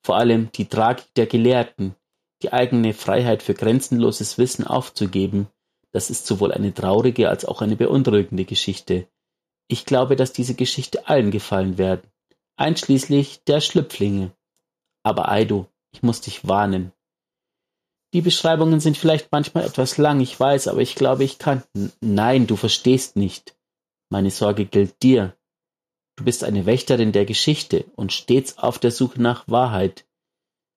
Vor allem die Tragik der Gelehrten, die eigene Freiheit für grenzenloses Wissen aufzugeben, das ist sowohl eine traurige als auch eine beunruhigende Geschichte. Ich glaube, dass diese Geschichte allen gefallen werden, einschließlich der Schlüpflinge. Aber Aido, ich muss dich warnen. Die Beschreibungen sind vielleicht manchmal etwas lang, ich weiß, aber ich glaube, ich kann. Nein, du verstehst nicht. Meine Sorge gilt dir. Du bist eine Wächterin der Geschichte und stets auf der Suche nach Wahrheit.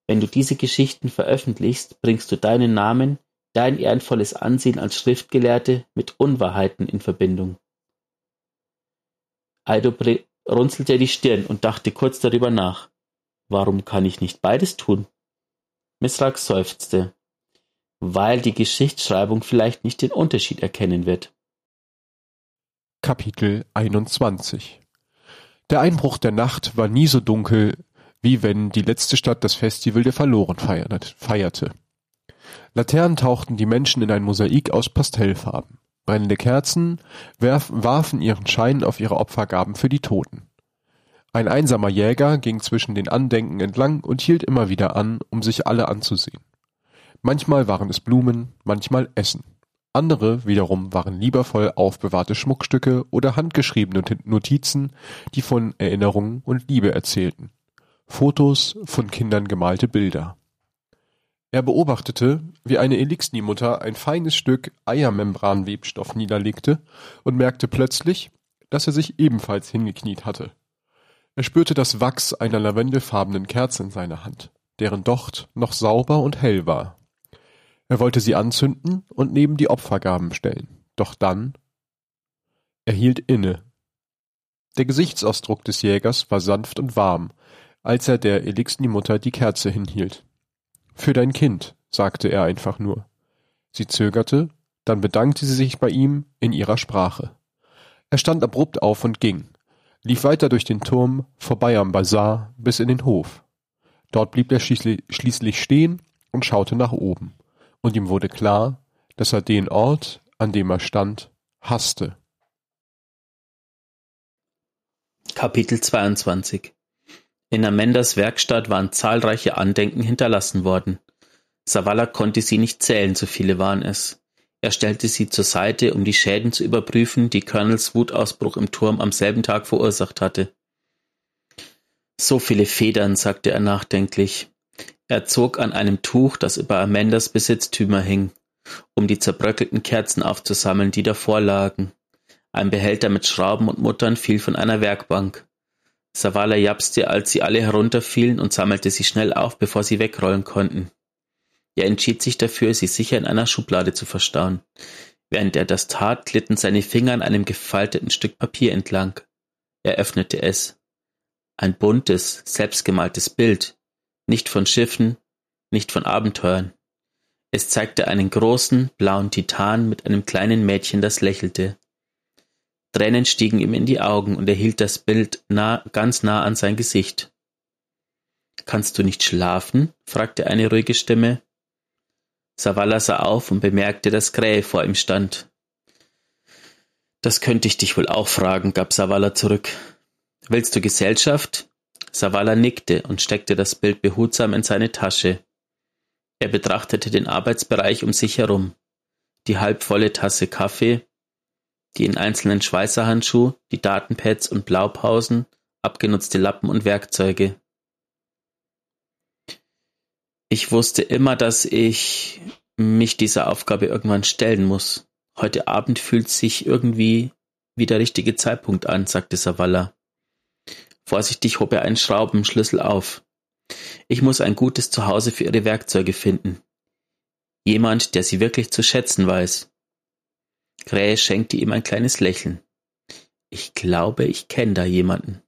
Wenn du diese Geschichten veröffentlichst, bringst du deinen Namen, dein ehrenvolles Ansehen als Schriftgelehrte mit Unwahrheiten in Verbindung. Aido runzelte die Stirn und dachte kurz darüber nach. Warum kann ich nicht beides tun? Misrak seufzte. weil die Geschichtsschreibung vielleicht nicht den Unterschied erkennen wird. Kapitel 21 Der Einbruch der Nacht war nie so dunkel, wie wenn die letzte Stadt das Festival der Verloren feierte. Laternen tauchten die Menschen in ein Mosaik aus Pastellfarben. Brennende Kerzen warfen ihren Schein auf ihre Opfergaben für die Toten. Ein einsamer Jäger ging zwischen den Andenken entlang und hielt immer wieder an, um sich alle anzusehen. Manchmal waren es Blumen, manchmal Essen. Andere wiederum waren liebevoll aufbewahrte Schmuckstücke oder handgeschriebene Notizen, die von Erinnerungen und Liebe erzählten. Fotos, von Kindern gemalte Bilder. Er beobachtete, wie eine Elixni-Mutter ein feines Stück Eiermembranwebstoff niederlegte und merkte plötzlich, dass er sich ebenfalls hingekniet hatte. Er spürte das Wachs einer lavendelfarbenen Kerze in seiner Hand, deren Docht noch sauber und hell war. Er wollte sie anzünden und neben die Opfergaben stellen, doch dann er hielt inne. Der Gesichtsausdruck des Jägers war sanft und warm, als er der Elixni-Mutter die Kerze hinhielt. Für dein Kind, sagte er einfach nur. Sie zögerte, dann bedankte sie sich bei ihm in ihrer Sprache. Er stand abrupt auf und ging, lief weiter durch den Turm, vorbei am Bazar, bis in den Hof. Dort blieb er schließlich stehen und schaute nach oben, und ihm wurde klar, dass er den Ort, an dem er stand, hasste. Kapitel 22 in Amandas Werkstatt waren zahlreiche Andenken hinterlassen worden. Savala konnte sie nicht zählen, so viele waren es. Er stellte sie zur Seite, um die Schäden zu überprüfen, die Colonels Wutausbruch im Turm am selben Tag verursacht hatte. So viele Federn, sagte er nachdenklich. Er zog an einem Tuch, das über Amandas Besitztümer hing, um die zerbröckelten Kerzen aufzusammeln, die davor lagen. Ein Behälter mit Schrauben und Muttern fiel von einer Werkbank. Savala japste, als sie alle herunterfielen und sammelte sie schnell auf, bevor sie wegrollen konnten. Er entschied sich dafür, sie sicher in einer Schublade zu verstauen. Während er das tat, glitten seine Finger an einem gefalteten Stück Papier entlang. Er öffnete es. Ein buntes, selbstgemaltes Bild, nicht von Schiffen, nicht von Abenteuern. Es zeigte einen großen, blauen Titan mit einem kleinen Mädchen, das lächelte. Tränen stiegen ihm in die Augen und er hielt das Bild nah, ganz nah an sein Gesicht. Kannst du nicht schlafen? fragte eine ruhige Stimme. Savala sah auf und bemerkte, dass Krähe vor ihm stand. Das könnte ich dich wohl auch fragen, gab Savala zurück. Willst du Gesellschaft? Savala nickte und steckte das Bild behutsam in seine Tasche. Er betrachtete den Arbeitsbereich um sich herum. Die halbvolle Tasse Kaffee, die in einzelnen Schweißerhandschuh, die Datenpads und Blaupausen, abgenutzte Lappen und Werkzeuge. Ich wusste immer, dass ich mich dieser Aufgabe irgendwann stellen muss. Heute Abend fühlt sich irgendwie wie der richtige Zeitpunkt an, sagte Savalla. Vorsichtig hob er einen Schraubenschlüssel auf. Ich muss ein gutes Zuhause für ihre Werkzeuge finden. Jemand, der sie wirklich zu schätzen weiß. Krähe schenkte ihm ein kleines Lächeln. Ich glaube, ich kenne da jemanden.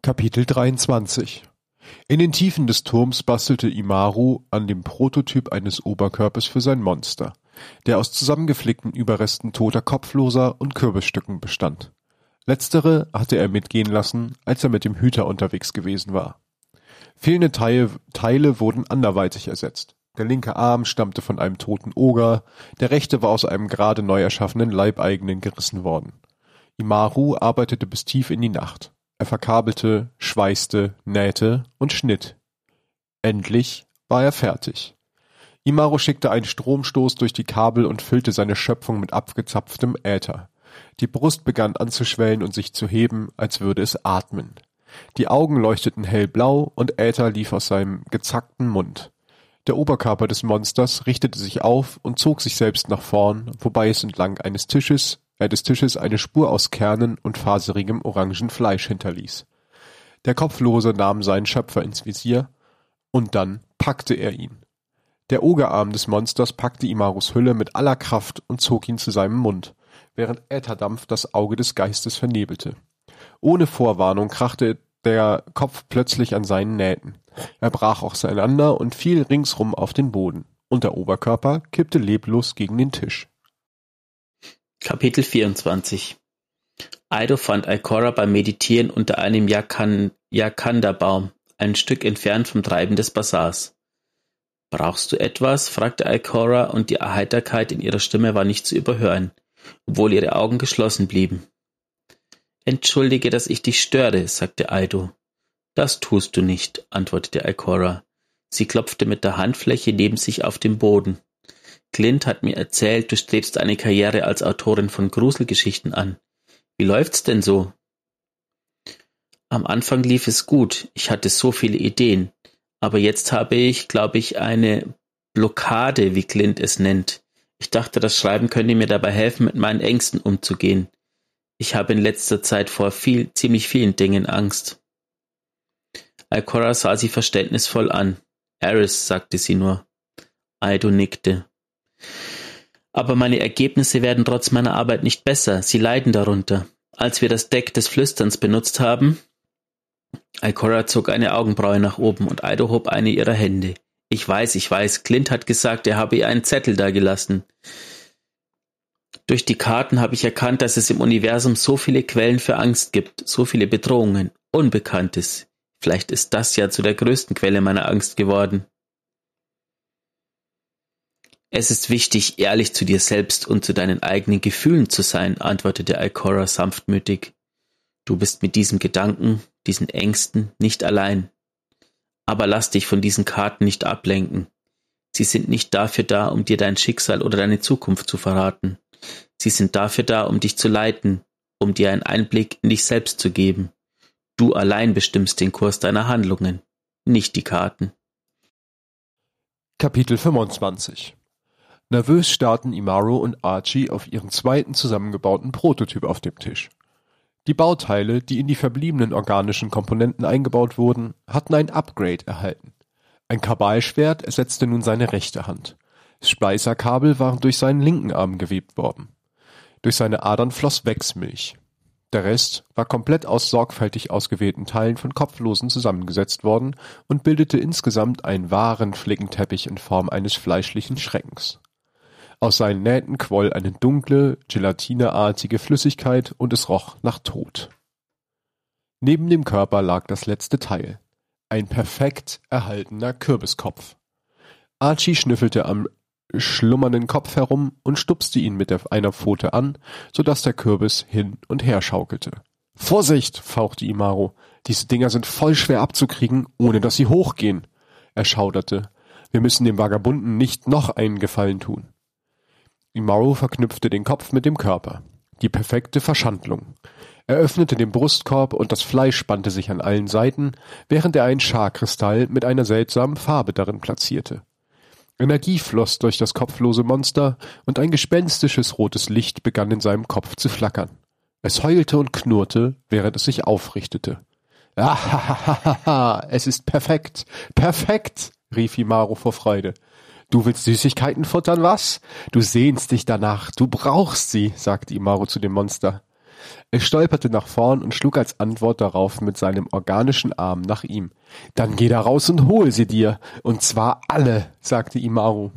Kapitel 23 In den Tiefen des Turms bastelte Imaru an dem Prototyp eines Oberkörpers für sein Monster, der aus zusammengeflickten Überresten toter Kopfloser und Kürbisstücken bestand. Letztere hatte er mitgehen lassen, als er mit dem Hüter unterwegs gewesen war. Fehlende Teile, wurden anderweitig ersetzt. Der linke Arm stammte von einem toten Oger, der rechte war aus einem gerade neu erschaffenen Leibeigenen gerissen worden. Imaru arbeitete bis tief in die Nacht. Er verkabelte, schweißte, nähte und schnitt. Endlich war er fertig. Imaru schickte einen Stromstoß durch die Kabel und füllte seine Schöpfung mit abgezapftem Äther. Die Brust begann anzuschwellen und sich zu heben, als würde es atmen. Die Augen leuchteten hellblau und Äther lief aus seinem gezackten Mund. Der Oberkörper des Monsters richtete sich auf und zog sich selbst nach vorn, wobei es entlang eines Tisches, äh, des Tisches eine Spur aus Kernen und faserigem orangen Fleisch hinterließ. Der Kopflose nahm seinen Schöpfer ins Visier, und dann packte er ihn. Der Ogerarm des Monsters packte Imarus Hülle mit aller Kraft und zog ihn zu seinem Mund, während Ätherdampf das Auge des Geistes vernebelte. Ohne Vorwarnung krachte der Kopf plötzlich an seinen Nähten. Er brach auseinander und fiel ringsrum auf den Boden. und der Oberkörper kippte leblos gegen den Tisch. Kapitel 24 Aido fand Ikora beim Meditieren unter einem Jakanda-Baum, ein Stück entfernt vom Treiben des Basars. Brauchst du etwas? fragte Ikora, und die Erheiterkeit in ihrer Stimme war nicht zu überhören, obwohl ihre Augen geschlossen blieben. Entschuldige, dass ich dich störe, sagte Aido. Das tust du nicht, antwortete Ikora. Sie klopfte mit der Handfläche neben sich auf den Boden. Clint hat mir erzählt, du strebst eine Karriere als Autorin von Gruselgeschichten an. Wie läuft's denn so? Am Anfang lief es gut. Ich hatte so viele Ideen. Aber jetzt habe ich, glaube ich, eine Blockade, wie Clint es nennt. Ich dachte, das Schreiben könnte mir dabei helfen, mit meinen Ängsten umzugehen. Ich habe in letzter Zeit vor viel, ziemlich vielen Dingen Angst. Alcora sah sie verständnisvoll an. Eris, sagte sie nur. Aido nickte. Aber meine Ergebnisse werden trotz meiner Arbeit nicht besser. Sie leiden darunter. Als wir das Deck des Flüsterns benutzt haben, Alcora zog eine Augenbraue nach oben und Aido hob eine ihrer Hände. Ich weiß, ich weiß, Clint hat gesagt, er habe ihr einen Zettel dagelassen. Durch die Karten habe ich erkannt, dass es im Universum so viele Quellen für Angst gibt, so viele Bedrohungen, Unbekanntes. Vielleicht ist das ja zu der größten Quelle meiner Angst geworden. Es ist wichtig, ehrlich zu dir selbst und zu deinen eigenen Gefühlen zu sein, antwortete Alcora sanftmütig. Du bist mit diesem Gedanken, diesen Ängsten nicht allein. Aber lass dich von diesen Karten nicht ablenken. Sie sind nicht dafür da, um dir dein Schicksal oder deine Zukunft zu verraten. Sie sind dafür da, um dich zu leiten, um dir einen Einblick in dich selbst zu geben. Du allein bestimmst den Kurs deiner Handlungen, nicht die Karten. Kapitel 25 Nervös starrten Imaro und Archie auf ihren zweiten zusammengebauten Prototyp auf dem Tisch. Die Bauteile, die in die verbliebenen organischen Komponenten eingebaut wurden, hatten ein Upgrade erhalten. Ein Kabalschwert ersetzte nun seine rechte Hand. Spleißerkabel waren durch seinen linken Arm gewebt worden. Durch seine Adern floss Wechsmilch. Der Rest war komplett aus sorgfältig ausgewählten Teilen von Kopflosen zusammengesetzt worden und bildete insgesamt einen wahren Flickenteppich in Form eines fleischlichen Schreckens. Aus seinen Nähten quoll eine dunkle, gelatineartige Flüssigkeit und es roch nach Tod. Neben dem Körper lag das letzte Teil. Ein perfekt erhaltener Kürbiskopf. Archie schnüffelte am schlummernden Kopf herum und stupste ihn mit einer Pfote an, so dass der Kürbis hin und her schaukelte. Vorsicht! fauchte Imaro. Diese Dinger sind voll schwer abzukriegen, ohne dass sie hochgehen. Er schauderte. Wir müssen dem Vagabunden nicht noch einen Gefallen tun. Imaro verknüpfte den Kopf mit dem Körper. Die perfekte Verschandlung. Er öffnete den Brustkorb und das Fleisch spannte sich an allen Seiten, während er einen Scharkristall mit einer seltsamen Farbe darin platzierte. Energie floss durch das kopflose Monster und ein gespenstisches rotes Licht begann in seinem Kopf zu flackern. Es heulte und knurrte, während es sich aufrichtete. Ah, es ist perfekt, perfekt, rief Imaro vor Freude. Du willst Süßigkeiten futtern, was? Du sehnst dich danach, du brauchst sie, sagte Imaro zu dem Monster. Es stolperte nach vorn und schlug als Antwort darauf mit seinem organischen Arm nach ihm. Dann geh da raus und hol sie dir. Und zwar alle, sagte Imaru.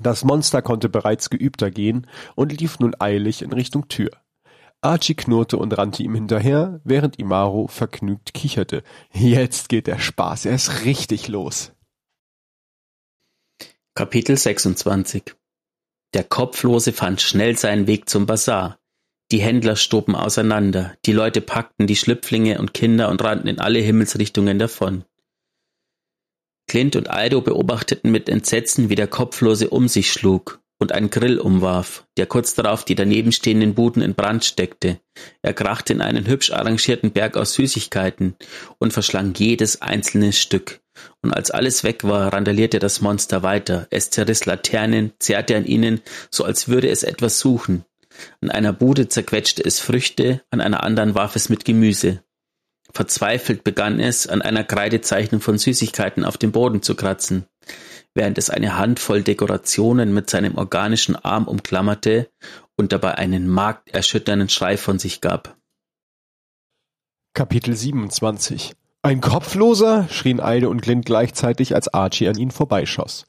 Das Monster konnte bereits geübter gehen und lief nun eilig in Richtung Tür. Archie knurrte und rannte ihm hinterher, während Imaru vergnügt kicherte. Jetzt geht der Spaß erst richtig los. Kapitel 26 Der Kopflose fand schnell seinen Weg zum Bazar. Die Händler stoben auseinander, die Leute packten die Schlüpflinge und Kinder und rannten in alle Himmelsrichtungen davon. Clint und Aldo beobachteten mit Entsetzen, wie der Kopflose um sich schlug und einen Grill umwarf, der kurz darauf die daneben stehenden Buden in Brand steckte. Er krachte in einen hübsch arrangierten Berg aus Süßigkeiten und verschlang jedes einzelne Stück. Und als alles weg war, randalierte das Monster weiter. Es zerriss Laternen, zerrte an ihnen, so als würde es etwas suchen. An einer Bude zerquetschte es Früchte, an einer anderen warf es mit Gemüse. Verzweifelt begann es, an einer Kreidezeichnung von Süßigkeiten auf dem Boden zu kratzen, während es eine Handvoll Dekorationen mit seinem organischen Arm umklammerte und dabei einen markterschütternden Schrei von sich gab. Kapitel 27 Ein Kopfloser? schrien Eide und Glint gleichzeitig, als Archie an ihnen vorbeischoss.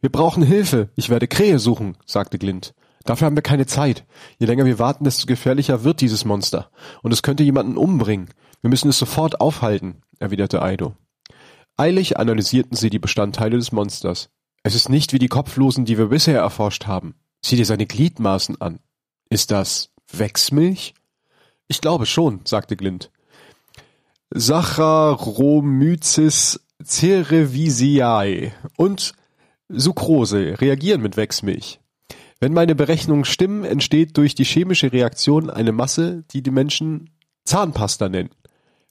Wir brauchen Hilfe. Ich werde Krähe suchen, sagte Glint. Dafür haben wir keine Zeit. Je länger wir warten, desto gefährlicher wird dieses Monster. Und es könnte jemanden umbringen. Wir müssen es sofort aufhalten, erwiderte Aido. Eilig analysierten sie die Bestandteile des Monsters. Es ist nicht wie die Kopflosen, die wir bisher erforscht haben. Sieh dir seine Gliedmaßen an. Ist das Wechsmilch? Ich glaube schon, sagte Glint. Saccharomyces cerevisiae und Sucrose reagieren mit Wechsmilch. Wenn meine Berechnungen stimmen, entsteht durch die chemische Reaktion eine Masse, die die Menschen Zahnpasta nennen.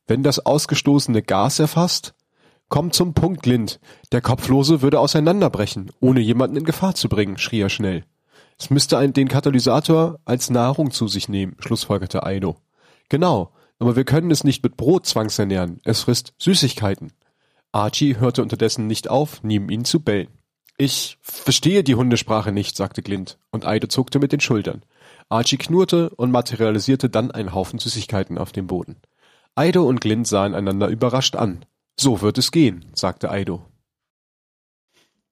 Wenn das ausgestoßene Gas erfasst, kommt zum Punkt Glint. Der Kopflose würde auseinanderbrechen, ohne jemanden in Gefahr zu bringen, schrie er schnell. Es müsste ein, den Katalysator als Nahrung zu sich nehmen, schlussfolgerte Aido. Genau, aber wir können es nicht mit Brot zwangsernähren, es frisst Süßigkeiten. Archie hörte unterdessen nicht auf, neben ihn zu bellen. Ich verstehe die Hundesprache nicht, sagte Glint, und Eide zuckte mit den Schultern. Archie knurrte und materialisierte dann einen Haufen Süßigkeiten auf dem Boden. Eido und Glint sahen einander überrascht an. So wird es gehen, sagte Eido.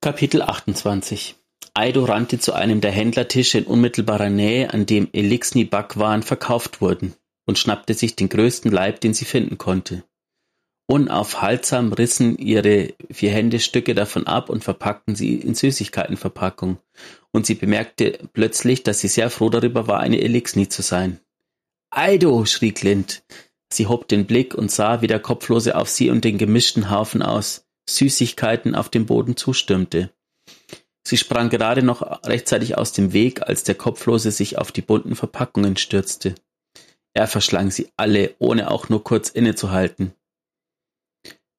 Kapitel 28 Eido rannte zu einem der Händlertische in unmittelbarer Nähe, an dem Elixni-Backwaren verkauft wurden, und schnappte sich den größten Leib, den sie finden konnte. Unaufhaltsam rissen ihre vier Hände Stücke davon ab und verpackten sie in Süßigkeitenverpackung, und sie bemerkte plötzlich, dass sie sehr froh darüber war, eine Elixni zu sein. Eido, schrie Clint. Sie hob den Blick und sah, wie der Kopflose auf sie und den gemischten Haufen aus Süßigkeiten auf dem Boden zustürmte. Sie sprang gerade noch rechtzeitig aus dem Weg, als der Kopflose sich auf die bunten Verpackungen stürzte. Er verschlang sie alle, ohne auch nur kurz innezuhalten.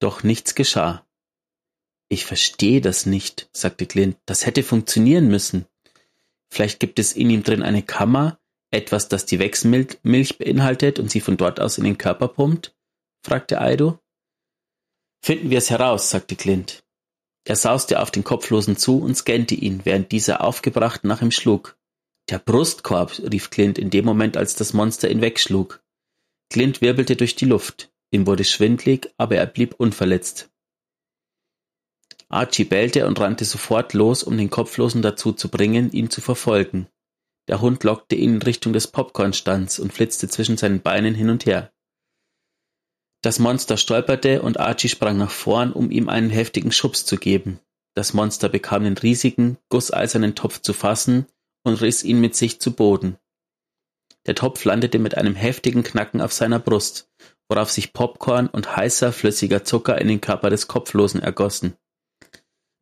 Doch nichts geschah. Ich verstehe das nicht, sagte Clint. Das hätte funktionieren müssen. Vielleicht gibt es in ihm drin eine Kammer, etwas, das die Wechselmilch beinhaltet und sie von dort aus in den Körper pumpt? fragte Aido. Finden wir es heraus, sagte Clint. Er sauste auf den Kopflosen zu und scannte ihn, während dieser aufgebracht nach ihm schlug. Der Brustkorb, rief Clint in dem Moment, als das Monster ihn wegschlug. Clint wirbelte durch die Luft. Ihm wurde schwindlig, aber er blieb unverletzt. Archie bellte und rannte sofort los, um den Kopflosen dazu zu bringen, ihn zu verfolgen. Der Hund lockte ihn in Richtung des Popcornstands und flitzte zwischen seinen Beinen hin und her. Das Monster stolperte und Archie sprang nach vorn, um ihm einen heftigen Schubs zu geben. Das Monster bekam den riesigen, gusseisernen Topf zu fassen und riss ihn mit sich zu Boden. Der Topf landete mit einem heftigen Knacken auf seiner Brust, worauf sich Popcorn und heißer, flüssiger Zucker in den Körper des Kopflosen ergossen.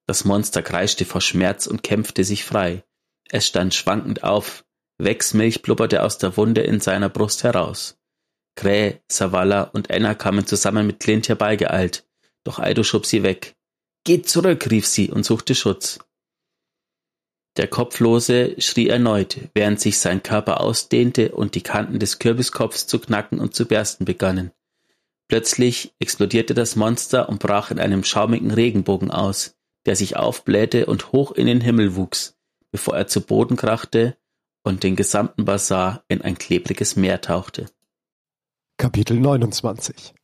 Das Monster kreischte vor Schmerz und kämpfte sich frei. Es stand schwankend auf, Wechsmilch blubberte aus der Wunde in seiner Brust heraus. Krähe, Savala und Enna kamen zusammen mit Clint herbeigeeilt, doch Aido schob sie weg. Geht zurück, rief sie und suchte Schutz. Der Kopflose schrie erneut, während sich sein Körper ausdehnte und die Kanten des Kürbiskopfs zu knacken und zu bersten begannen. Plötzlich explodierte das Monster und brach in einem schaumigen Regenbogen aus, der sich aufblähte und hoch in den Himmel wuchs, bevor er zu Boden krachte und den gesamten Basar in ein klebriges Meer tauchte. Kapitel 29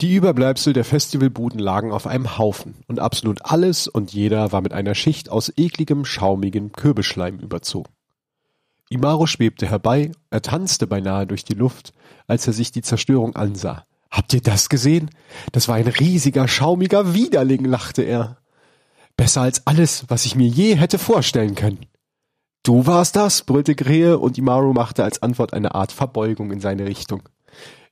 die Überbleibsel der Festivalbuden lagen auf einem Haufen, und absolut alles und jeder war mit einer Schicht aus ekligem, schaumigem Kürbisschleim überzogen. Imaro schwebte herbei, er tanzte beinahe durch die Luft, als er sich die Zerstörung ansah. Habt ihr das gesehen? Das war ein riesiger, schaumiger Widerling, lachte er. Besser als alles, was ich mir je hätte vorstellen können. Du warst das, brüllte Grehe, und Imaro machte als Antwort eine Art Verbeugung in seine Richtung.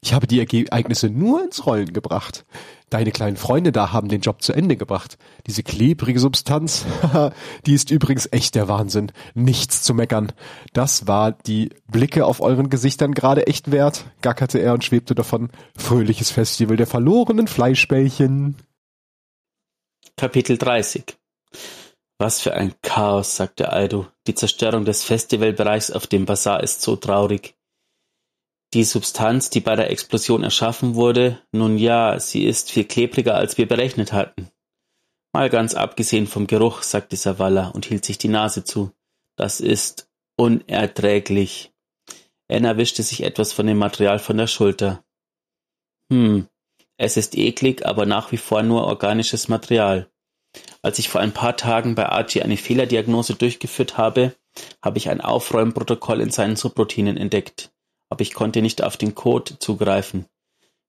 Ich habe die Ereignisse nur ins Rollen gebracht. Deine kleinen Freunde da haben den Job zu Ende gebracht. Diese klebrige Substanz, die ist übrigens echt der Wahnsinn. Nichts zu meckern. Das war die Blicke auf euren Gesichtern gerade echt wert, gackerte er und schwebte davon. Fröhliches Festival der verlorenen Fleischbällchen. Kapitel 30 Was für ein Chaos, sagte Aido. Die Zerstörung des Festivalbereichs auf dem Bazar ist so traurig. Die Substanz, die bei der Explosion erschaffen wurde, nun ja, sie ist viel klebriger, als wir berechnet hatten. Mal ganz abgesehen vom Geruch, sagte Savala und hielt sich die Nase zu. Das ist unerträglich. Anna wischte sich etwas von dem Material von der Schulter. Hm, es ist eklig, aber nach wie vor nur organisches Material. Als ich vor ein paar Tagen bei Archie eine Fehlerdiagnose durchgeführt habe, habe ich ein Aufräumprotokoll in seinen Subroutinen entdeckt, aber ich konnte nicht auf den Code zugreifen.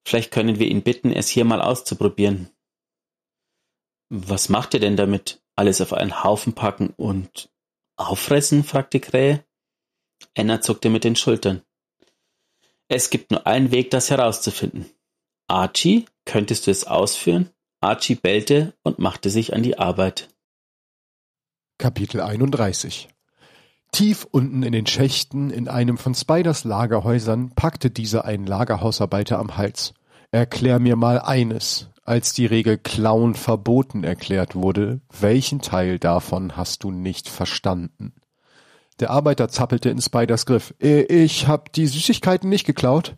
Vielleicht können wir ihn bitten, es hier mal auszuprobieren. Was macht ihr denn damit? Alles auf einen Haufen packen und auffressen? fragte Krähe. Anna zuckte mit den Schultern. Es gibt nur einen Weg, das herauszufinden. Archie, könntest du es ausführen? Archie bellte und machte sich an die Arbeit. Kapitel 31 Tief unten in den Schächten in einem von Spiders Lagerhäusern packte dieser einen Lagerhausarbeiter am Hals. Erklär mir mal eines. Als die Regel Klauen verboten erklärt wurde, welchen Teil davon hast du nicht verstanden? Der Arbeiter zappelte in Spiders Griff. Äh, ich hab die Süßigkeiten nicht geklaut.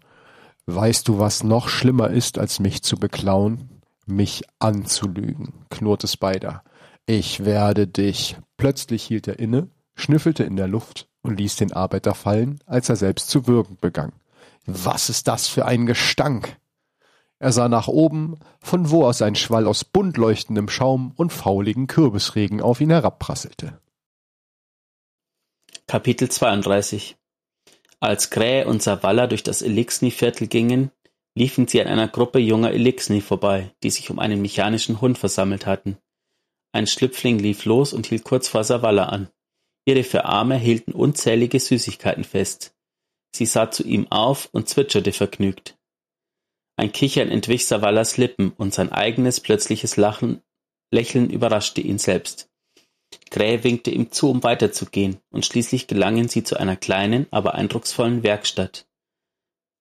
Weißt du, was noch schlimmer ist, als mich zu beklauen? Mich anzulügen, knurrte Spider. Ich werde dich. Plötzlich hielt er inne, schnüffelte in der Luft und ließ den Arbeiter fallen, als er selbst zu würgen begann. Was ist das für ein Gestank? Er sah nach oben, von wo aus ein Schwall aus bunt leuchtendem Schaum und fauligen Kürbisregen auf ihn herabprasselte. Kapitel 32 Als Krähe und Savalla durch das Elixni-Viertel gingen, liefen sie an einer Gruppe junger Elixni vorbei, die sich um einen mechanischen Hund versammelt hatten. Ein Schlüpfling lief los und hielt kurz vor Savalla an. Ihre vier Arme hielten unzählige Süßigkeiten fest. Sie sah zu ihm auf und zwitscherte vergnügt. Ein Kichern entwich Savallas Lippen und sein eigenes plötzliches Lachen, Lächeln überraschte ihn selbst. Krähe winkte ihm zu, um weiterzugehen, und schließlich gelangen sie zu einer kleinen, aber eindrucksvollen Werkstatt.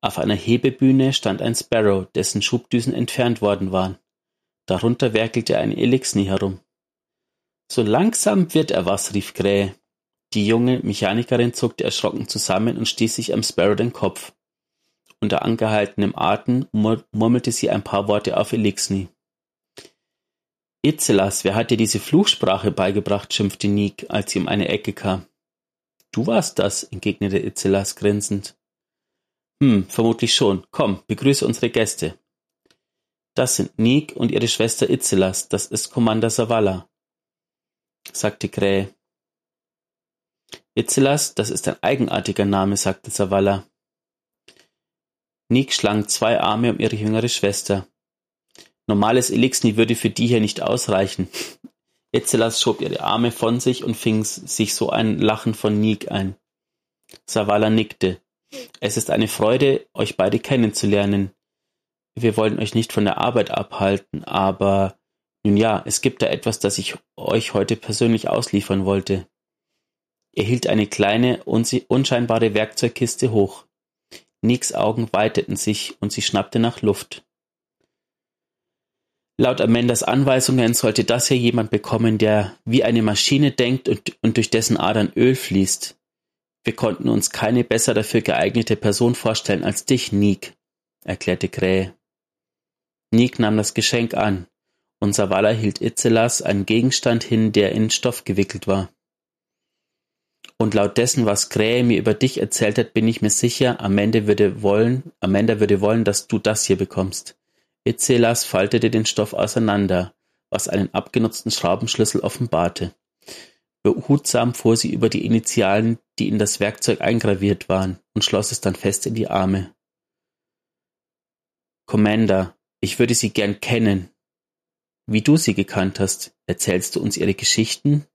Auf einer Hebebühne stand ein Sparrow, dessen Schubdüsen entfernt worden waren. Darunter werkelte ein Elixni herum. So langsam wird er was, rief Krähe. Die junge Mechanikerin zuckte erschrocken zusammen und stieß sich am Sparrow den Kopf. Unter angehaltenem Atem murmelte sie ein paar Worte auf Elixni. Itzelas, wer hat dir diese Fluchsprache beigebracht? schimpfte Nick, als sie um eine Ecke kam. Du warst das, entgegnete Itzelas grinsend. Hm, vermutlich schon. Komm, begrüße unsere Gäste. Das sind Nick und ihre Schwester Itzelas, das ist Commander Savala, sagte Krähe. Itzelas, das ist ein eigenartiger Name, sagte Savala. Nick schlang zwei Arme um ihre jüngere Schwester. Normales Elixni würde für die hier nicht ausreichen. Itzelas schob ihre Arme von sich und fing sich so ein Lachen von Nick ein. Savala nickte. Es ist eine Freude, euch beide kennenzulernen. Wir wollen euch nicht von der Arbeit abhalten, aber nun ja, es gibt da etwas, das ich euch heute persönlich ausliefern wollte. Er hielt eine kleine, unscheinbare Werkzeugkiste hoch. Nicks Augen weiteten sich und sie schnappte nach Luft. Laut Amandas Anweisungen sollte das hier jemand bekommen, der wie eine Maschine denkt und, und durch dessen Adern Öl fließt. Wir konnten uns keine besser dafür geeignete Person vorstellen als dich, Nick, erklärte Krähe. Nick nahm das Geschenk an, und Savala hielt Itzelas einen Gegenstand hin, der in Stoff gewickelt war. Und laut dessen, was Krähe mir über dich erzählt hat, bin ich mir sicher, Amanda würde wollen, Amanda würde wollen, dass du das hier bekommst. Itzelas faltete den Stoff auseinander, was einen abgenutzten Schraubenschlüssel offenbarte. Behutsam fuhr sie über die Initialen, die in das Werkzeug eingraviert waren, und schloss es dann fest in die Arme. Commander, ich würde Sie gern kennen. Wie du sie gekannt hast, erzählst du uns ihre Geschichten?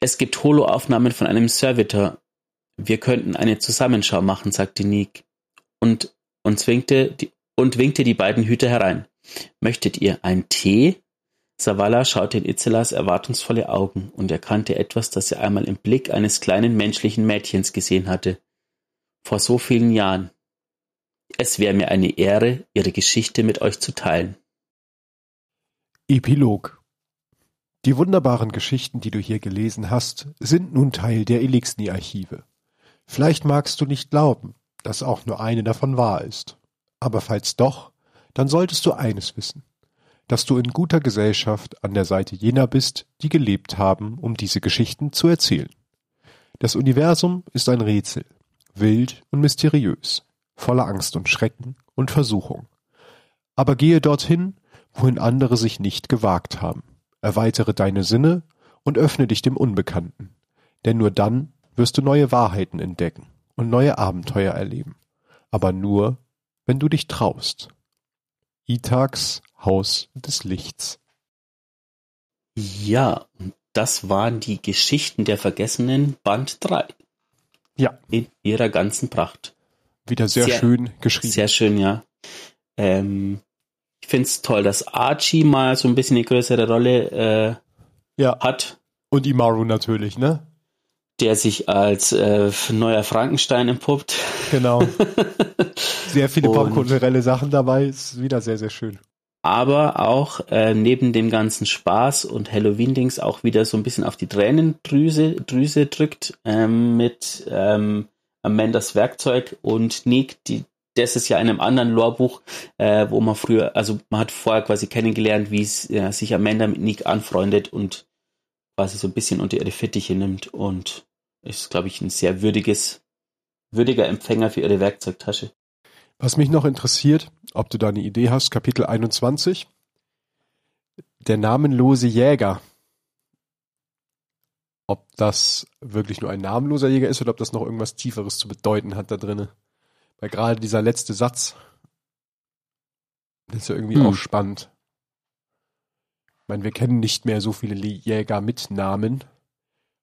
Es gibt Holoaufnahmen von einem Servitor. Wir könnten eine Zusammenschau machen, sagte Nick und, und, winkte die, beiden Hüter herein. Möchtet ihr einen Tee? Savala schaute in Itzelas erwartungsvolle Augen und erkannte etwas, das er einmal im Blick eines kleinen menschlichen Mädchens gesehen hatte. Vor so vielen Jahren. Es wäre mir eine Ehre, Ihre Geschichte mit euch zu teilen. Epilog Die wunderbaren Geschichten, die du hier gelesen hast, sind nun Teil der Elixni-Archive. Vielleicht magst du nicht glauben, dass auch nur eine davon wahr ist. Aber falls doch, dann solltest du eines wissen dass du in guter Gesellschaft an der Seite jener bist, die gelebt haben, um diese Geschichten zu erzählen. Das Universum ist ein Rätsel, wild und mysteriös, voller Angst und Schrecken und Versuchung. Aber gehe dorthin, wohin andere sich nicht gewagt haben. Erweitere deine Sinne und öffne dich dem Unbekannten. Denn nur dann wirst du neue Wahrheiten entdecken und neue Abenteuer erleben. Aber nur, wenn du dich traust. Itags Haus des Lichts. Ja, das waren die Geschichten der Vergessenen Band 3. Ja. In ihrer ganzen Pracht. Wieder sehr, sehr schön geschrieben. Sehr schön, ja. Ähm, ich finde es toll, dass Archie mal so ein bisschen eine größere Rolle äh, ja. hat. Und Imaru natürlich, ne? Der sich als äh, neuer Frankenstein empuppt. Genau. Sehr viele popkulturelle Sachen dabei, ist wieder sehr, sehr schön. Aber auch äh, neben dem ganzen Spaß und Halloween-Dings auch wieder so ein bisschen auf die Tränendrüse Drüse drückt ähm, mit ähm, Amandas Werkzeug und Nick, die, das ist ja in einem anderen Lorbuch, äh, wo man früher, also man hat vorher quasi kennengelernt, wie es sich Amanda mit Nick anfreundet und quasi so ein bisschen unter ihre Fittiche nimmt und ist, glaube ich, ein sehr würdiges, würdiger Empfänger für ihre Werkzeugtasche. Was mich noch interessiert, ob du da eine Idee hast, Kapitel 21, der namenlose Jäger. Ob das wirklich nur ein namenloser Jäger ist oder ob das noch irgendwas Tieferes zu bedeuten hat da drinnen. Weil gerade dieser letzte Satz, ist ja irgendwie hm. auch spannend. Ich meine, wir kennen nicht mehr so viele Jäger mit Namen.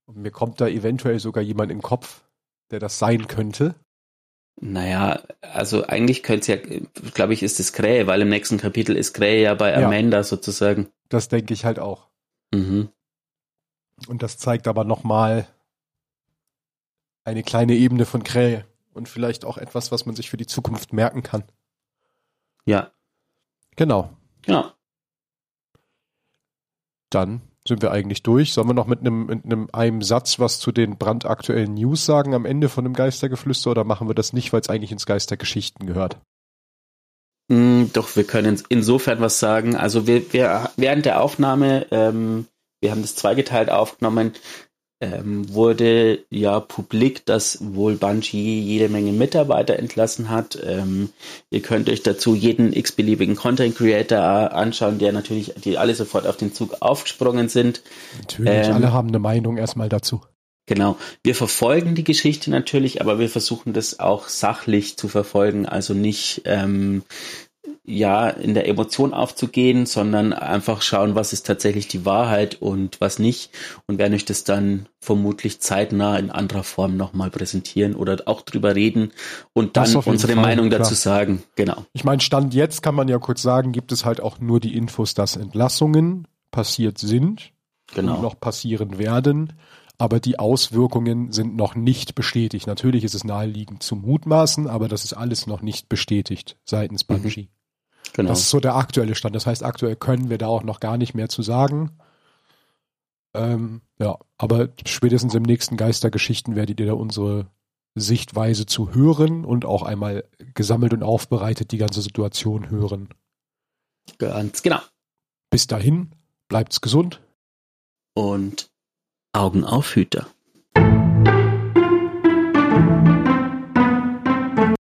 Und mir kommt da eventuell sogar jemand im Kopf, der das sein könnte. Naja, also eigentlich könnte es ja, glaube ich, ist es Krähe, weil im nächsten Kapitel ist Krähe ja bei Amanda ja, sozusagen. Das denke ich halt auch. Mhm. Und das zeigt aber nochmal eine kleine Ebene von Krähe und vielleicht auch etwas, was man sich für die Zukunft merken kann. Ja. Genau. Genau. Dann sind wir eigentlich durch. Sollen wir noch mit einem, mit einem, einem Satz was zu den brandaktuellen News sagen am Ende von dem Geistergeflüster oder machen wir das nicht, weil es eigentlich ins Geistergeschichten gehört? Mm, doch, wir können insofern was sagen. Also wir, wir während der Aufnahme, ähm, wir haben das zweigeteilt aufgenommen, ähm, wurde ja publik, dass wohl Bungie jede Menge Mitarbeiter entlassen hat. Ähm, ihr könnt euch dazu jeden x-beliebigen Content Creator anschauen, der natürlich, die alle sofort auf den Zug aufgesprungen sind. Natürlich, ähm, alle haben eine Meinung erstmal dazu. Genau. Wir verfolgen die Geschichte natürlich, aber wir versuchen das auch sachlich zu verfolgen, also nicht ähm, ja, in der Emotion aufzugehen, sondern einfach schauen, was ist tatsächlich die Wahrheit und was nicht und werden euch das dann vermutlich zeitnah in anderer Form nochmal präsentieren oder auch drüber reden und dann unsere Fall, Meinung klar. dazu sagen. Genau. Ich meine, Stand jetzt kann man ja kurz sagen, gibt es halt auch nur die Infos, dass Entlassungen passiert sind genau. und noch passieren werden. Aber die Auswirkungen sind noch nicht bestätigt. Natürlich ist es naheliegend zu mutmaßen, aber das ist alles noch nicht bestätigt seitens. Bungie. Mhm. Genau. Das ist so der aktuelle Stand. Das heißt, aktuell können wir da auch noch gar nicht mehr zu sagen. Ähm, ja, aber spätestens im nächsten Geistergeschichten werdet ihr da unsere Sichtweise zu hören und auch einmal gesammelt und aufbereitet die ganze Situation hören. Ganz genau. Bis dahin, bleibt's gesund. Und Augen auf Hüter.